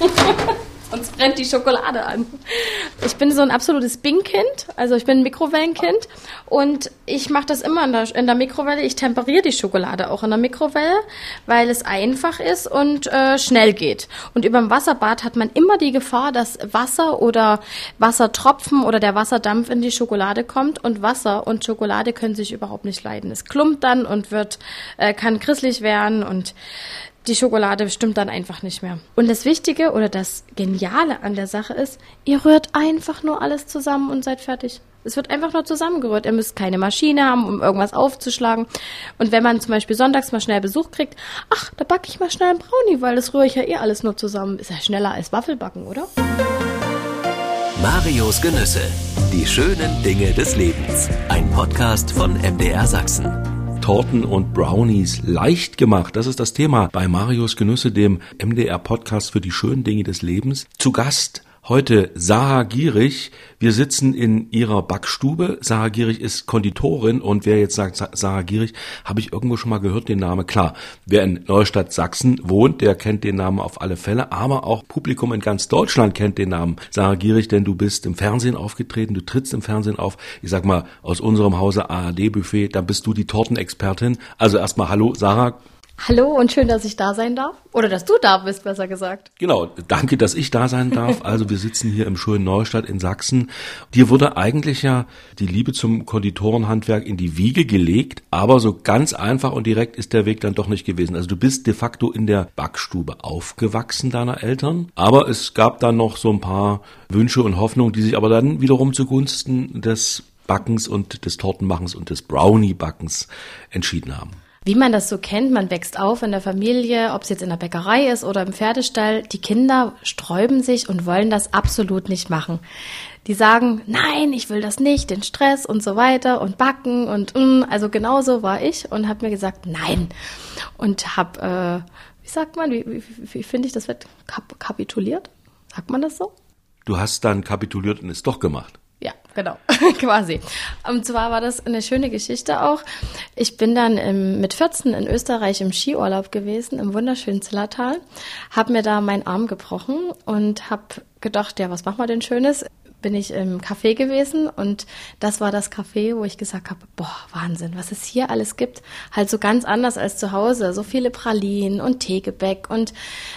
Sonst brennt die Schokolade an. Ich bin so ein absolutes Bing-Kind, also ich bin ein Mikrowellenkind und ich mache das immer in der, in der Mikrowelle. Ich temperiere die Schokolade auch in der Mikrowelle, weil es einfach ist und äh, schnell geht. Und über dem Wasserbad hat man immer die Gefahr, dass Wasser oder Wassertropfen oder der Wasserdampf in die Schokolade kommt und Wasser und Schokolade können sich überhaupt nicht leiden. Es klumpt dann und wird äh, kann krisselig werden und die Schokolade stimmt dann einfach nicht mehr. Und das Wichtige oder das Geniale an der Sache ist, ihr rührt einfach nur alles zusammen und seid fertig. Es wird einfach nur zusammengerührt. Ihr müsst keine Maschine haben, um irgendwas aufzuschlagen. Und wenn man zum Beispiel sonntags mal schnell Besuch kriegt, ach, da backe ich mal schnell einen Brownie, weil das rühre ich ja eh alles nur zusammen. Ist ja schneller als Waffelbacken, oder? Marios Genüsse. Die schönen Dinge des Lebens. Ein Podcast von MDR Sachsen. Torten und Brownies leicht gemacht. Das ist das Thema bei Marius Genüsse, dem MDR Podcast für die schönen Dinge des Lebens. Zu Gast Heute Sarah Gierig. Wir sitzen in ihrer Backstube. Sarah Gierig ist Konditorin und wer jetzt sagt Sarah Gierig, habe ich irgendwo schon mal gehört den Namen. Klar, wer in Neustadt Sachsen wohnt, der kennt den Namen auf alle Fälle, aber auch Publikum in ganz Deutschland kennt den Namen Sarah Gierig, denn du bist im Fernsehen aufgetreten, du trittst im Fernsehen auf. Ich sag mal aus unserem Hause ARD Buffet, da bist du die Tortenexpertin. Also erstmal hallo Sarah, Hallo und schön, dass ich da sein darf. Oder dass du da bist, besser gesagt. Genau, danke, dass ich da sein darf. Also wir sitzen hier im schönen Neustadt in Sachsen. Dir wurde eigentlich ja die Liebe zum Konditorenhandwerk in die Wiege gelegt, aber so ganz einfach und direkt ist der Weg dann doch nicht gewesen. Also du bist de facto in der Backstube aufgewachsen deiner Eltern, aber es gab dann noch so ein paar Wünsche und Hoffnungen, die sich aber dann wiederum zugunsten des Backens und des Tortenmachens und des Brownie-Backens entschieden haben wie man das so kennt, man wächst auf in der Familie, ob es jetzt in der Bäckerei ist oder im Pferdestall, die Kinder sträuben sich und wollen das absolut nicht machen. Die sagen, nein, ich will das nicht, den Stress und so weiter und backen und mm, also genauso war ich und habe mir gesagt, nein und habe, äh, wie sagt man, wie, wie, wie finde ich, das wird kap kapituliert? Sagt man das so? Du hast dann kapituliert und es doch gemacht. Ja, genau, quasi. Und zwar war das eine schöne Geschichte auch. Ich bin dann im, mit 14 in Österreich im Skiurlaub gewesen, im wunderschönen Zillertal, habe mir da meinen Arm gebrochen und habe gedacht, ja, was machen wir denn Schönes? Bin ich im Café gewesen und das war das Café, wo ich gesagt habe, boah, Wahnsinn, was es hier alles gibt. Halt so ganz anders als zu Hause. So viele Pralinen und Teegebäck und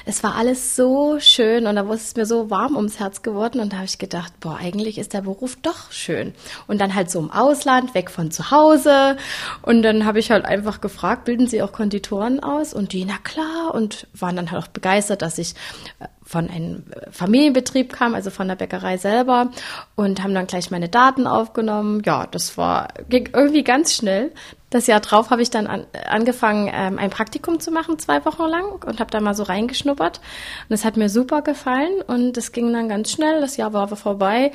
es war alles so schön und da ist es mir so warm ums Herz geworden und da habe ich gedacht, boah, eigentlich ist der Beruf doch schön. Und dann halt so im Ausland, weg von zu Hause und dann habe ich halt einfach gefragt, bilden Sie auch Konditoren aus? Und die, na klar und waren dann halt auch begeistert, dass ich äh, von einem Familienbetrieb kam, also von der Bäckerei selber und haben dann gleich meine Daten aufgenommen. Ja, das war ging irgendwie ganz schnell. Das Jahr drauf habe ich dann an, angefangen, ähm, ein Praktikum zu machen, zwei Wochen lang und habe da mal so reingeschnuppert. Und es hat mir super gefallen und es ging dann ganz schnell. Das Jahr war vorbei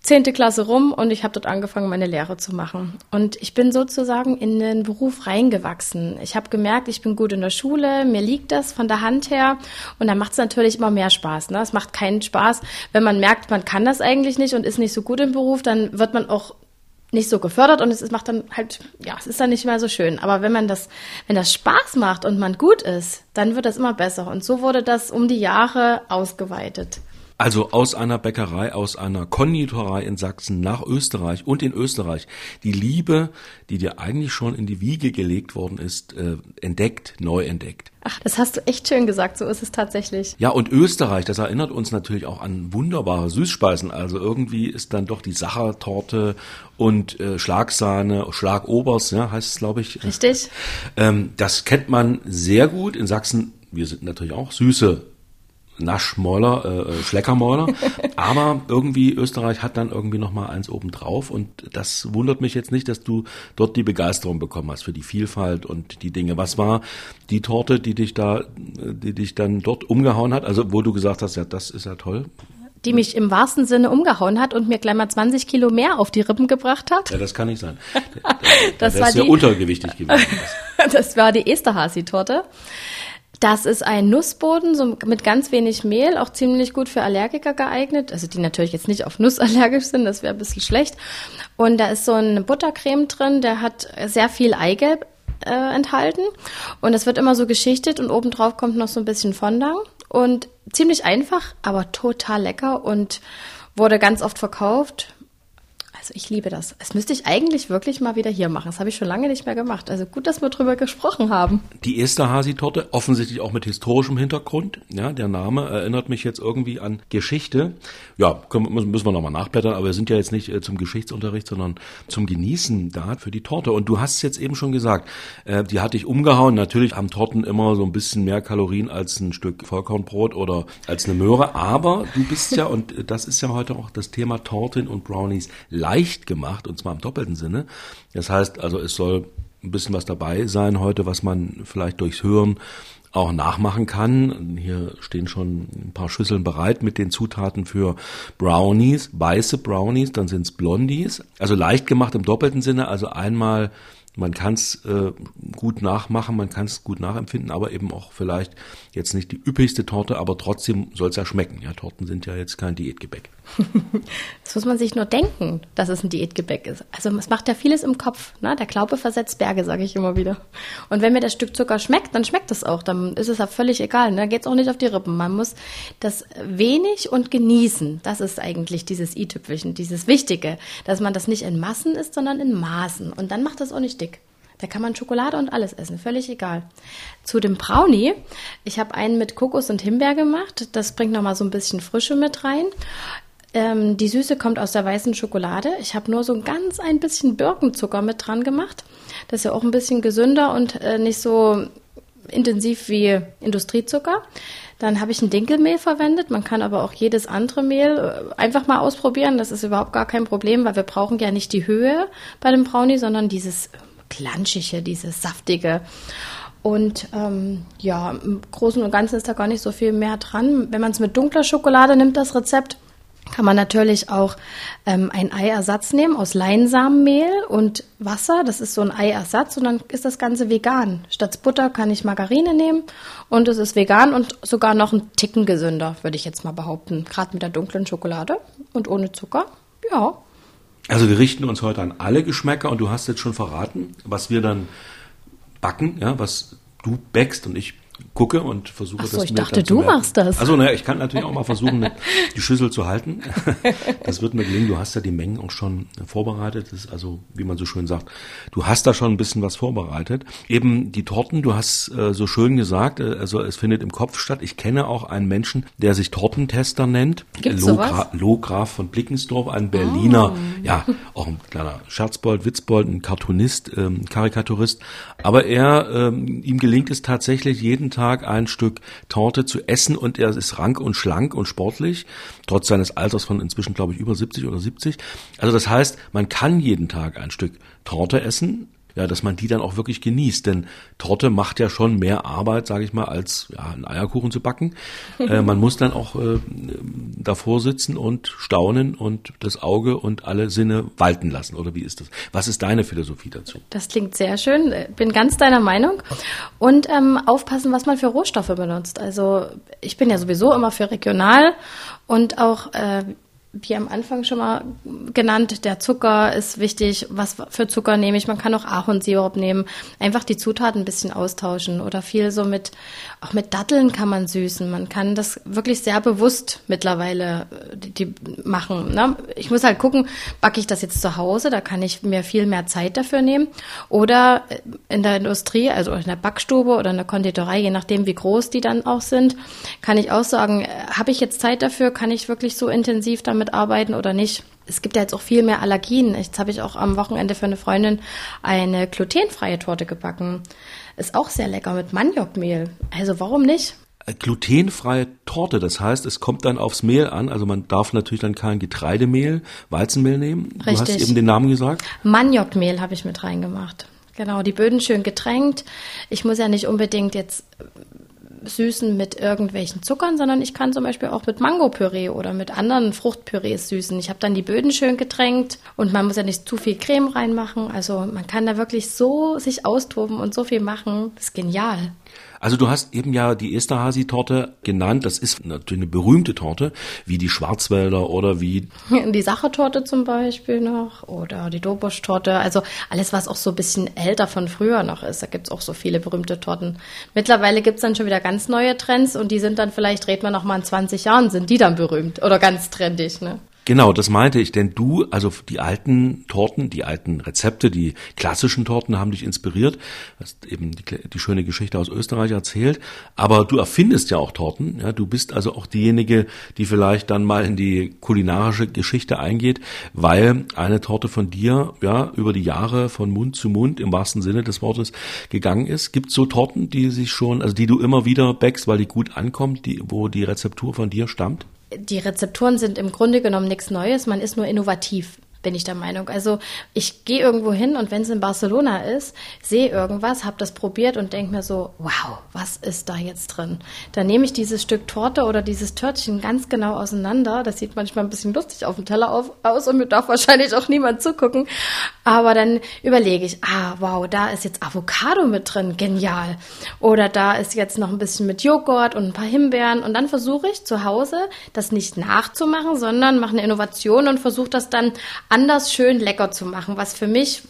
zehnte Klasse rum und ich habe dort angefangen, meine Lehre zu machen. Und ich bin sozusagen in den Beruf reingewachsen. Ich habe gemerkt, ich bin gut in der Schule, mir liegt das von der Hand her und dann macht es natürlich immer mehr Spaß. Ne? Es macht keinen Spaß, wenn man merkt, man kann das eigentlich nicht und ist nicht so gut im Beruf, dann wird man auch nicht so gefördert und es macht dann halt, ja, es ist dann nicht mehr so schön. Aber wenn man das, wenn das Spaß macht und man gut ist, dann wird das immer besser. Und so wurde das um die Jahre ausgeweitet. Also aus einer Bäckerei, aus einer Konditorei in Sachsen nach Österreich und in Österreich die Liebe, die dir eigentlich schon in die Wiege gelegt worden ist, äh, entdeckt, neu entdeckt. Ach, das hast du echt schön gesagt, so ist es tatsächlich. Ja, und Österreich, das erinnert uns natürlich auch an wunderbare Süßspeisen. Also irgendwie ist dann doch die Sachertorte und äh, Schlagsahne, Schlagobers, ja, heißt es, glaube ich. Richtig. Ähm, das kennt man sehr gut. In Sachsen, wir sind natürlich auch süße Naschmäuler, äh, äh Schleckermäuler. Aber irgendwie Österreich hat dann irgendwie noch mal eins obendrauf und das wundert mich jetzt nicht, dass du dort die Begeisterung bekommen hast für die Vielfalt und die Dinge. Was war die Torte, die dich da, die dich dann dort umgehauen hat? Also wo du gesagt hast, ja, das ist ja toll. Die mich im wahrsten Sinne umgehauen hat und mir gleich mal 20 Kilo mehr auf die Rippen gebracht hat. Ja, das kann nicht sein. das war sehr untergewichtig gewesen. das war die Esterhazy-Torte. Das ist ein Nussboden so mit ganz wenig Mehl, auch ziemlich gut für Allergiker geeignet. Also die natürlich jetzt nicht auf Nuss allergisch sind, das wäre ein bisschen schlecht. Und da ist so eine Buttercreme drin, der hat sehr viel Eigelb äh, enthalten. Und es wird immer so geschichtet und obendrauf kommt noch so ein bisschen Fondant. und ziemlich einfach, aber total lecker und wurde ganz oft verkauft. Ich liebe das. Das müsste ich eigentlich wirklich mal wieder hier machen. Das habe ich schon lange nicht mehr gemacht. Also gut, dass wir drüber gesprochen haben. Die erste Hasi-Torte, offensichtlich auch mit historischem Hintergrund. Ja, der Name erinnert mich jetzt irgendwie an Geschichte. Ja, können, müssen wir nochmal nachblättern, aber wir sind ja jetzt nicht äh, zum Geschichtsunterricht, sondern zum Genießen da für die Torte. Und du hast es jetzt eben schon gesagt, äh, die hatte ich umgehauen. Natürlich haben Torten immer so ein bisschen mehr Kalorien als ein Stück Vollkornbrot oder als eine Möhre. Aber du bist ja, und das ist ja heute auch das Thema Torten und Brownies, leicht gemacht, und zwar im doppelten Sinne. Das heißt also, es soll ein bisschen was dabei sein heute, was man vielleicht durchs Hören auch nachmachen kann. Hier stehen schon ein paar Schüsseln bereit mit den Zutaten für Brownies, weiße Brownies, dann sind es Blondies. Also leicht gemacht im doppelten Sinne, also einmal man kann es äh, gut nachmachen, man kann es gut nachempfinden, aber eben auch vielleicht jetzt nicht die üppigste Torte, aber trotzdem soll es ja schmecken. Ja, Torten sind ja jetzt kein Diätgebäck. das muss man sich nur denken, dass es ein Diätgebäck ist. Also es macht ja vieles im Kopf. Ne? Der Glaube versetzt Berge, sage ich immer wieder. Und wenn mir das Stück Zucker schmeckt, dann schmeckt es auch. Dann ist es ja völlig egal. Ne? Da geht es auch nicht auf die Rippen. Man muss das wenig und genießen. Das ist eigentlich dieses i-Tüpfelchen, dieses Wichtige, dass man das nicht in Massen isst, sondern in Maßen. Und dann macht das auch nicht dick. Da kann man Schokolade und alles essen, völlig egal. Zu dem Brownie, ich habe einen mit Kokos und Himbeer gemacht. Das bringt nochmal so ein bisschen Frische mit rein. Ähm, die Süße kommt aus der weißen Schokolade. Ich habe nur so ein ganz ein bisschen Birkenzucker mit dran gemacht. Das ist ja auch ein bisschen gesünder und äh, nicht so intensiv wie Industriezucker. Dann habe ich ein Dinkelmehl verwendet. Man kann aber auch jedes andere Mehl äh, einfach mal ausprobieren. Das ist überhaupt gar kein Problem, weil wir brauchen ja nicht die Höhe bei dem Brownie, sondern dieses Klanschige, dieses Saftige. Und ähm, ja, im Großen und Ganzen ist da gar nicht so viel mehr dran. Wenn man es mit dunkler Schokolade nimmt, das Rezept, kann man natürlich auch ähm, ein Eiersatz nehmen aus Leinsamenmehl und Wasser. Das ist so ein Eiersatz und dann ist das Ganze vegan. Statt Butter kann ich Margarine nehmen und es ist vegan und sogar noch ein Ticken gesünder, würde ich jetzt mal behaupten. Gerade mit der dunklen Schokolade und ohne Zucker. Ja. Also wir richten uns heute an alle Geschmäcker und du hast jetzt schon verraten, was wir dann backen, ja, was du backst und ich gucke und versuche Ach so, das ich dachte, du machst das. Also naja, ich kann natürlich auch mal versuchen, die Schüssel zu halten. Das wird mir gelingen. Du hast ja die Mengen auch schon vorbereitet. Das ist also, wie man so schön sagt, du hast da schon ein bisschen was vorbereitet. Eben die Torten, du hast äh, so schön gesagt, äh, also es findet im Kopf statt. Ich kenne auch einen Menschen, der sich Tortentester nennt. Gibt's Logra Lograf von Blickensdorf, ein Berliner, Oh. ja, auch ein kleiner Scherzbold, Witzbold, ein Cartoonist, ähm, Karikaturist. Aber er, ähm, ihm gelingt es tatsächlich jeden Tag ein Stück Torte zu essen und er ist rank und schlank und sportlich, trotz seines Alters von inzwischen, glaube ich, über 70 oder 70. Also das heißt, man kann jeden Tag ein Stück Torte essen, ja, dass man die dann auch wirklich genießt. Denn Torte macht ja schon mehr Arbeit, sage ich mal, als ja, einen Eierkuchen zu backen. äh, man muss dann auch äh, davor sitzen und staunen und das Auge und alle Sinne walten lassen. Oder wie ist das? Was ist deine Philosophie dazu? Das klingt sehr schön. Bin ganz deiner Meinung. Und ähm, aufpassen, was man für Rohstoffe benutzt. Also ich bin ja sowieso immer für regional und auch äh, wie am Anfang schon mal genannt, der Zucker ist wichtig. Was für Zucker nehme ich? Man kann auch Ahornsirup nehmen. Einfach die Zutaten ein bisschen austauschen oder viel so mit, auch mit Datteln kann man süßen. Man kann das wirklich sehr bewusst mittlerweile äh, die, die machen. Ne? Ich muss halt gucken, backe ich das jetzt zu Hause? Da kann ich mir viel mehr Zeit dafür nehmen. Oder in der Industrie, also in der Backstube oder in der Konditorei, je nachdem, wie groß die dann auch sind, kann ich auch sagen, äh, habe ich jetzt Zeit dafür? Kann ich wirklich so intensiv damit arbeiten oder nicht? Es gibt ja jetzt auch viel mehr Allergien. Jetzt habe ich auch am Wochenende für eine Freundin eine glutenfreie Torte gebacken. Ist auch sehr lecker mit Maniokmehl. Also warum nicht? Äh, Glutenfreie Torte, das heißt, es kommt dann aufs Mehl an. Also man darf natürlich dann kein Getreidemehl, Weizenmehl nehmen. Du hast Richtig. eben den Namen gesagt. Maniokmehl habe ich mit reingemacht. Genau, die Böden schön getränkt. Ich muss ja nicht unbedingt jetzt süßen mit irgendwelchen Zuckern, sondern ich kann zum Beispiel auch mit Mangopüree oder mit anderen Fruchtpürees süßen. Ich habe dann die Böden schön getränkt und man muss ja nicht zu viel Creme reinmachen. Also man kann da wirklich so sich austoben und so viel machen. Das ist genial. Also du hast eben ja die Esterhazy-Torte genannt. Das ist natürlich eine berühmte Torte, wie die Schwarzwälder oder wie... Die Sachertorte zum Beispiel noch oder die Dobosch-Torte. Also alles, was auch so ein bisschen älter von früher noch ist. Da gibt's auch so viele berühmte Torten. Mittlerweile gibt's dann schon wieder ganz neue Trends und die sind dann vielleicht, reden wir noch mal in 20 Jahren, sind die dann berühmt oder ganz trendig. Ne? Genau, das meinte ich, denn du, also die alten Torten, die alten Rezepte, die klassischen Torten haben dich inspiriert, hast eben die, die, schöne Geschichte aus Österreich erzählt, aber du erfindest ja auch Torten, ja, du bist also auch diejenige, die vielleicht dann mal in die kulinarische Geschichte eingeht, weil eine Torte von dir, ja, über die Jahre von Mund zu Mund im wahrsten Sinne des Wortes gegangen ist. Gibt so Torten, die sich schon, also die du immer wieder backst, weil die gut ankommt, die, wo die Rezeptur von dir stammt? Die Rezepturen sind im Grunde genommen nichts Neues, man ist nur innovativ bin ich der Meinung. Also ich gehe irgendwo hin und wenn es in Barcelona ist, sehe irgendwas, habe das probiert und denke mir so, wow, was ist da jetzt drin? Dann nehme ich dieses Stück Torte oder dieses Törtchen ganz genau auseinander. Das sieht manchmal ein bisschen lustig auf dem Teller auf, aus und mir darf wahrscheinlich auch niemand zugucken. Aber dann überlege ich, ah, wow, da ist jetzt Avocado mit drin, genial. Oder da ist jetzt noch ein bisschen mit Joghurt und ein paar Himbeeren. Und dann versuche ich zu Hause das nicht nachzumachen, sondern mache eine Innovation und versuche das dann anders schön lecker zu machen, was für mich,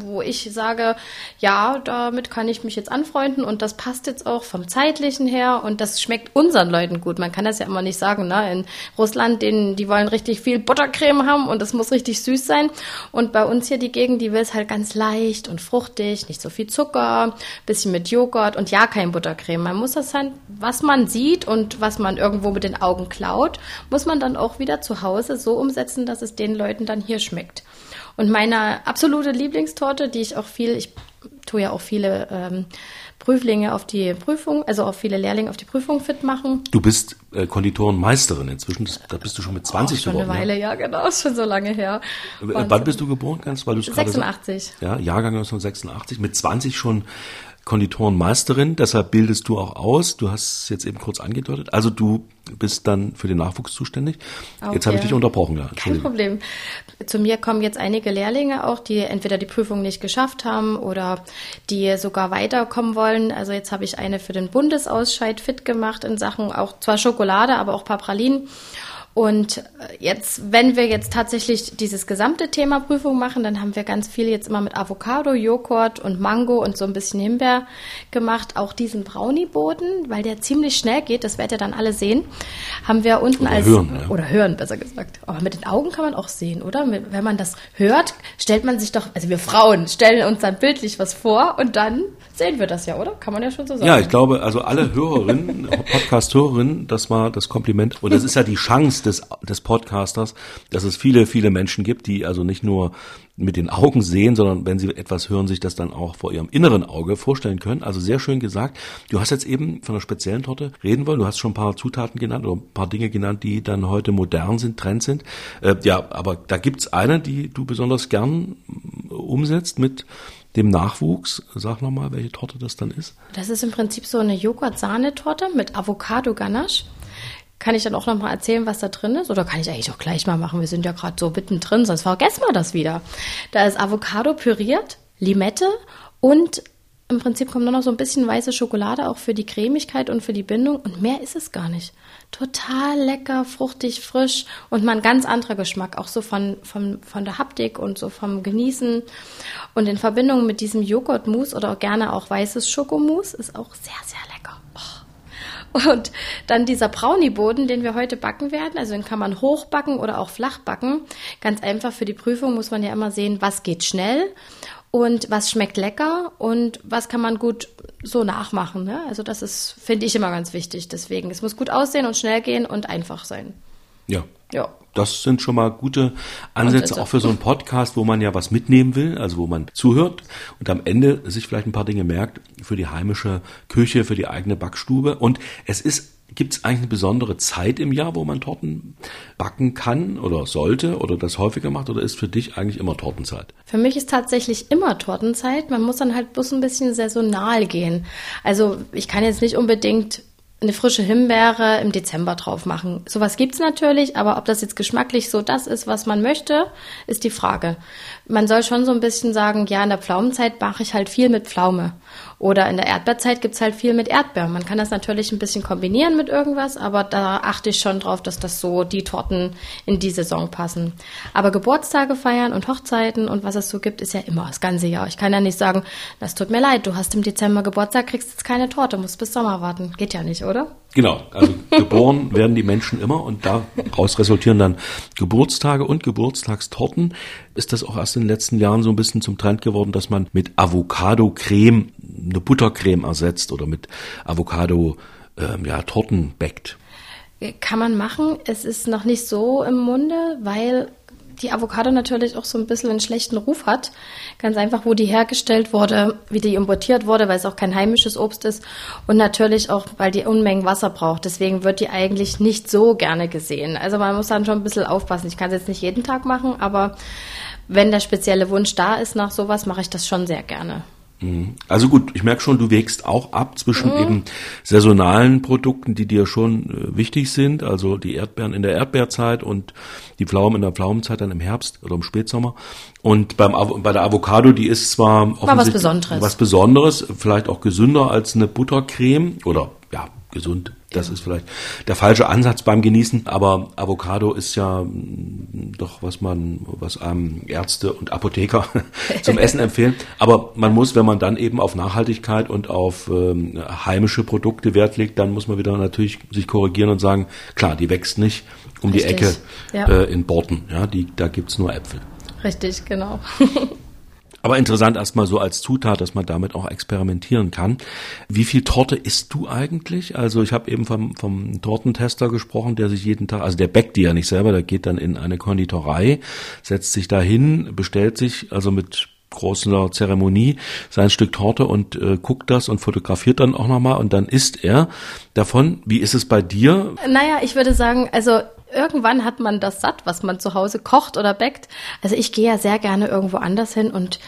wo ich sage, ja, damit kann ich mich jetzt anfreunden und das passt jetzt auch vom zeitlichen her und das schmeckt unseren Leuten gut. Man kann das ja immer nicht sagen, ne? In Russland, denen, die wollen richtig viel Buttercreme haben und das muss richtig süß sein. Und bei uns hier die Gegend, die will es halt ganz leicht und fruchtig, nicht so viel Zucker, bisschen mit Joghurt und ja, kein Buttercreme. Man muss das halt, was man sieht und was man irgendwo mit den Augen klaut, muss man dann auch wieder zu Hause so umsetzen, dass es den Leuten dann hier schmeckt. Und meine absolute Lieblingstorte, die ich auch viel, ich tue ja auch viele ähm, Prüflinge auf die Prüfung, also auch viele Lehrlinge auf die Prüfung fit machen. Du bist äh, Konditorenmeisterin inzwischen, da bist du schon mit 20 oh, schon geworden. Schon eine Weile, ja, genau, schon so lange her. Äh, Wahnsinn. Wann bist du geboren, ganz, weil du 86. ja, Jahrgang 1986, mit 20 schon Konditorenmeisterin, deshalb bildest du auch aus. Du hast es jetzt eben kurz angedeutet. Also du bist dann für den Nachwuchs zuständig. Okay. Jetzt habe ich dich unterbrochen. Ja. Kein Problem. Zu mir kommen jetzt einige Lehrlinge auch, die entweder die Prüfung nicht geschafft haben oder die sogar weiterkommen wollen. Also jetzt habe ich eine für den Bundesausscheid fit gemacht in Sachen auch zwar Schokolade, aber auch paar Pralinen. Und jetzt, wenn wir jetzt tatsächlich dieses gesamte Thema Prüfung machen, dann haben wir ganz viel jetzt immer mit Avocado, Joghurt und Mango und so ein bisschen Himbeer gemacht. Auch diesen Brownie-Boden, weil der ziemlich schnell geht, das werdet ihr dann alle sehen, haben wir unten oder als hören, ja. oder hören besser gesagt. Aber mit den Augen kann man auch sehen, oder? Wenn man das hört, stellt man sich doch, also wir Frauen stellen uns dann bildlich was vor und dann sehen wir das ja, oder? Kann man ja schon so sagen. Ja, ich glaube, also alle Hörerinnen, Podcast-Hörerinnen, das war das Kompliment. Und das ist ja die Chance des, des Podcasters, dass es viele, viele Menschen gibt, die also nicht nur mit den Augen sehen, sondern wenn sie etwas hören, sich das dann auch vor ihrem inneren Auge vorstellen können. Also sehr schön gesagt. Du hast jetzt eben von einer speziellen Torte reden wollen. Du hast schon ein paar Zutaten genannt oder ein paar Dinge genannt, die dann heute modern sind, Trend sind. Äh, ja, aber da gibt's eine, die du besonders gern umsetzt mit dem Nachwuchs. Sag nochmal, welche Torte das dann ist. Das ist im Prinzip so eine Joghurt-Sahnetorte mit Avocado-Ganache. Kann ich dann auch nochmal erzählen, was da drin ist? Oder kann ich eigentlich auch gleich mal machen? Wir sind ja gerade so mittendrin, sonst vergessen wir das wieder. Da ist Avocado püriert, Limette und im Prinzip kommt nur noch so ein bisschen weiße Schokolade auch für die Cremigkeit und für die Bindung und mehr ist es gar nicht. Total lecker, fruchtig, frisch und mal ein ganz anderer Geschmack, auch so von, von, von der Haptik und so vom Genießen. Und in Verbindung mit diesem Joghurtmus oder auch gerne auch weißes Schokomus ist auch sehr, sehr lecker. Und dann dieser Brownie-Boden, den wir heute backen werden, also den kann man hochbacken oder auch flach backen. Ganz einfach für die Prüfung muss man ja immer sehen, was geht schnell und was schmeckt lecker und was kann man gut so nachmachen. Ne? Also das ist, finde ich, immer ganz wichtig. Deswegen, es muss gut aussehen und schnell gehen und einfach sein. Ja. Ja. Das sind schon mal gute Ansätze auch für so einen Podcast, wo man ja was mitnehmen will, also wo man zuhört und am Ende sich vielleicht ein paar Dinge merkt für die heimische Küche, für die eigene Backstube. Und es ist Gibt es eigentlich eine besondere Zeit im Jahr, wo man Torten backen kann oder sollte oder das häufiger macht oder ist für dich eigentlich immer Tortenzeit? Für mich ist tatsächlich immer Tortenzeit. Man muss dann halt bloß ein bisschen saisonal gehen. Also ich kann jetzt nicht unbedingt eine frische Himbeere im Dezember drauf machen. Sowas gibt's natürlich, aber ob das jetzt geschmacklich so das ist, was man möchte, ist die Frage. Man soll schon so ein bisschen sagen, ja, in der Pflaumenzeit mache ich halt viel mit Pflaume. Oder in der Erdbeerzeit gibt's halt viel mit Erdbeeren. Man kann das natürlich ein bisschen kombinieren mit irgendwas, aber da achte ich schon drauf, dass das so die Torten in die Saison passen. Aber Geburtstage feiern und Hochzeiten und was es so gibt, ist ja immer das ganze Jahr. Ich kann ja nicht sagen, das tut mir leid, du hast im Dezember Geburtstag, kriegst jetzt keine Torte, musst bis Sommer warten. Geht ja nicht, oder? Genau, also geboren werden die Menschen immer und daraus resultieren dann Geburtstage und Geburtstagstorten. Ist das auch erst in den letzten Jahren so ein bisschen zum Trend geworden, dass man mit Avocado-Creme eine Buttercreme ersetzt oder mit Avocado ähm, ja, Torten backt? Kann man machen. Es ist noch nicht so im Munde, weil die Avocado natürlich auch so ein bisschen einen schlechten Ruf hat. Ganz einfach, wo die hergestellt wurde, wie die importiert wurde, weil es auch kein heimisches Obst ist und natürlich auch, weil die Unmengen Wasser braucht. Deswegen wird die eigentlich nicht so gerne gesehen. Also man muss dann schon ein bisschen aufpassen. Ich kann es jetzt nicht jeden Tag machen, aber wenn der spezielle Wunsch da ist nach sowas, mache ich das schon sehr gerne. Mhm. Also gut, ich merke schon, du wägst auch ab zwischen mhm. eben saisonalen Produkten, die dir schon äh, wichtig sind, also die Erdbeeren in der Erdbeerzeit und die Pflaumen in der Pflaumenzeit dann im Herbst oder im Spätsommer. Und beim bei der Avocado, die ist zwar offensichtlich was Besonderes. was Besonderes, vielleicht auch gesünder als eine Buttercreme oder ja, gesund. Das ist vielleicht der falsche Ansatz beim Genießen, aber Avocado ist ja mm, doch, was man, was einem Ärzte und Apotheker zum Essen empfehlen. Aber man muss, wenn man dann eben auf Nachhaltigkeit und auf ähm, heimische Produkte Wert legt, dann muss man wieder natürlich sich korrigieren und sagen, klar, die wächst nicht um Richtig. die Ecke ja. äh, in Borten. Ja, die, da gibt's nur Äpfel. Richtig, genau. Aber interessant erstmal so als Zutat, dass man damit auch experimentieren kann. Wie viel Torte isst du eigentlich? Also ich habe eben vom, vom Tortentester gesprochen, der sich jeden Tag, also der backt die ja nicht selber, der geht dann in eine Konditorei, setzt sich dahin, bestellt sich also mit großer Zeremonie sein Stück Torte und äh, guckt das und fotografiert dann auch nochmal und dann isst er davon. Wie ist es bei dir? Naja, ich würde sagen, also irgendwann hat man das satt, was man zu Hause kocht oder backt. Also ich gehe ja sehr gerne irgendwo anders hin und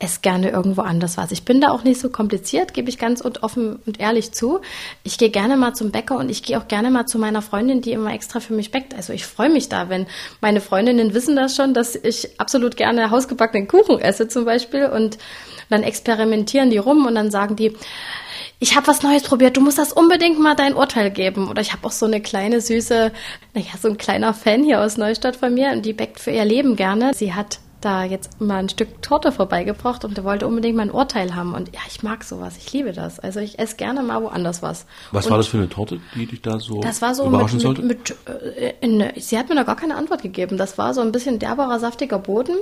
esse gerne irgendwo anders was. Ich bin da auch nicht so kompliziert, gebe ich ganz und offen und ehrlich zu. Ich gehe gerne mal zum Bäcker und ich gehe auch gerne mal zu meiner Freundin, die immer extra für mich backt. Also ich freue mich da, wenn meine Freundinnen wissen das schon, dass ich absolut gerne hausgebackenen Kuchen esse zum Beispiel und dann experimentieren die rum und dann sagen die, ich habe was Neues probiert, du musst das unbedingt mal dein Urteil geben. Oder ich habe auch so eine kleine süße, naja, so ein kleiner Fan hier aus Neustadt von mir und die backt für ihr Leben gerne. Sie hat da jetzt mal ein Stück Torte vorbeigebracht und der wollte unbedingt mein Urteil haben. Und ja, ich mag sowas, ich liebe das. Also ich esse gerne mal woanders was. Was und war das für eine Torte, die dich da so das war so überraschen mit, sollte? Mit, mit, äh, in, sie hat mir da gar keine Antwort gegeben. Das war so ein bisschen derberer, saftiger Boden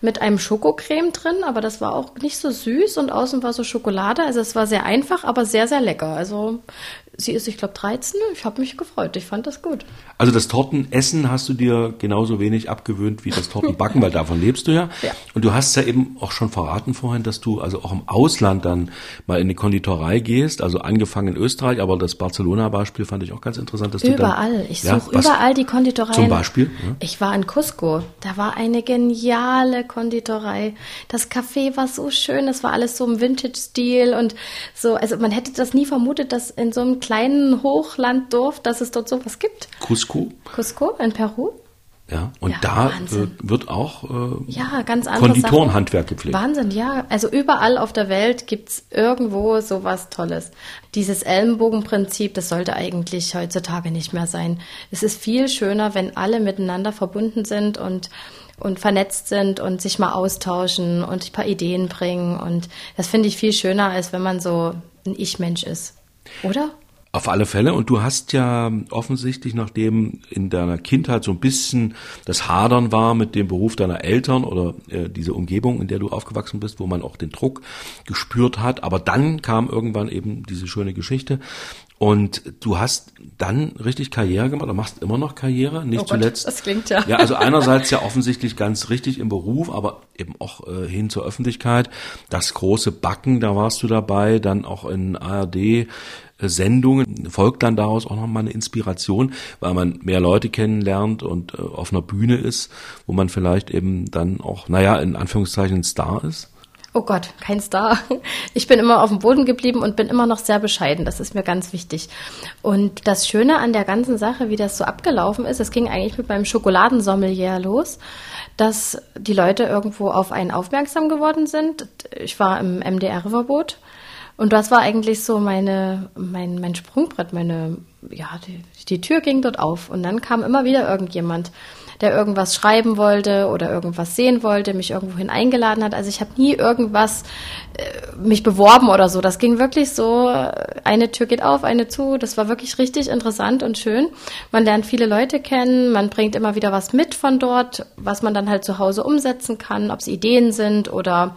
mit einem Schokocreme drin, aber das war auch nicht so süß und außen war so Schokolade. Also es war sehr einfach, aber sehr, sehr lecker. Also sie ist, ich glaube, 13. Ich habe mich gefreut. Ich fand das gut. Also das Tortenessen hast du dir genauso wenig abgewöhnt wie das Tortenbacken, weil davon lebst du ja. ja. Und du hast ja eben auch schon verraten vorhin, dass du also auch im Ausland dann mal in die Konditorei gehst, also angefangen in Österreich, aber das Barcelona-Beispiel fand ich auch ganz interessant. Dass überall. Du dann, ich suche ja, überall die Konditoreien. Zum Beispiel? Ja. Ich war in Cusco. Da war eine geniale Konditorei. Das Café war so schön. Das war alles so im Vintage-Stil und so. Also man hätte das nie vermutet, dass in so einem kleinen Hochlanddorf, dass es dort sowas gibt. Cusco. Cusco in Peru. Ja, und ja, da Wahnsinn. wird auch äh, ja, ganz Konditorenhandwerk gepflegt. Wahnsinn, ja. Also überall auf der Welt gibt's irgendwo sowas Tolles. Dieses Ellenbogenprinzip, das sollte eigentlich heutzutage nicht mehr sein. Es ist viel schöner, wenn alle miteinander verbunden sind und und vernetzt sind und sich mal austauschen und ein paar Ideen bringen. Und das finde ich viel schöner, als wenn man so ein Ich-Mensch ist. Oder? Auf alle Fälle. Und du hast ja offensichtlich, nachdem in deiner Kindheit so ein bisschen das Hadern war mit dem Beruf deiner Eltern oder äh, diese Umgebung, in der du aufgewachsen bist, wo man auch den Druck gespürt hat. Aber dann kam irgendwann eben diese schöne Geschichte. Und du hast dann richtig Karriere gemacht oder machst immer noch Karriere, nicht oh zuletzt. Gott, das klingt ja. Ja, also einerseits ja offensichtlich ganz richtig im Beruf, aber eben auch äh, hin zur Öffentlichkeit. Das große Backen, da warst du dabei, dann auch in ARD Sendungen folgt dann daraus auch nochmal eine Inspiration, weil man mehr Leute kennenlernt und äh, auf einer Bühne ist, wo man vielleicht eben dann auch, naja, in Anführungszeichen ein Star ist? Oh Gott, kein Star. Ich bin immer auf dem Boden geblieben und bin immer noch sehr bescheiden. Das ist mir ganz wichtig. Und das Schöne an der ganzen Sache, wie das so abgelaufen ist, es ging eigentlich mit meinem Schokoladensommelier los, dass die Leute irgendwo auf einen aufmerksam geworden sind. Ich war im MDR-Verbot Und das war eigentlich so meine, mein, mein Sprungbrett, meine, ja, die, die Tür ging dort auf. Und dann kam immer wieder irgendjemand, der irgendwas schreiben wollte oder irgendwas sehen wollte, mich irgendwohin eingeladen hat. Also ich habe nie irgendwas äh, mich beworben oder so. Das ging wirklich so, eine Tür geht auf, eine zu. Das war wirklich richtig interessant und schön. Man lernt viele Leute kennen, man bringt immer wieder was mit von dort, was man dann halt zu Hause umsetzen kann, ob es Ideen sind oder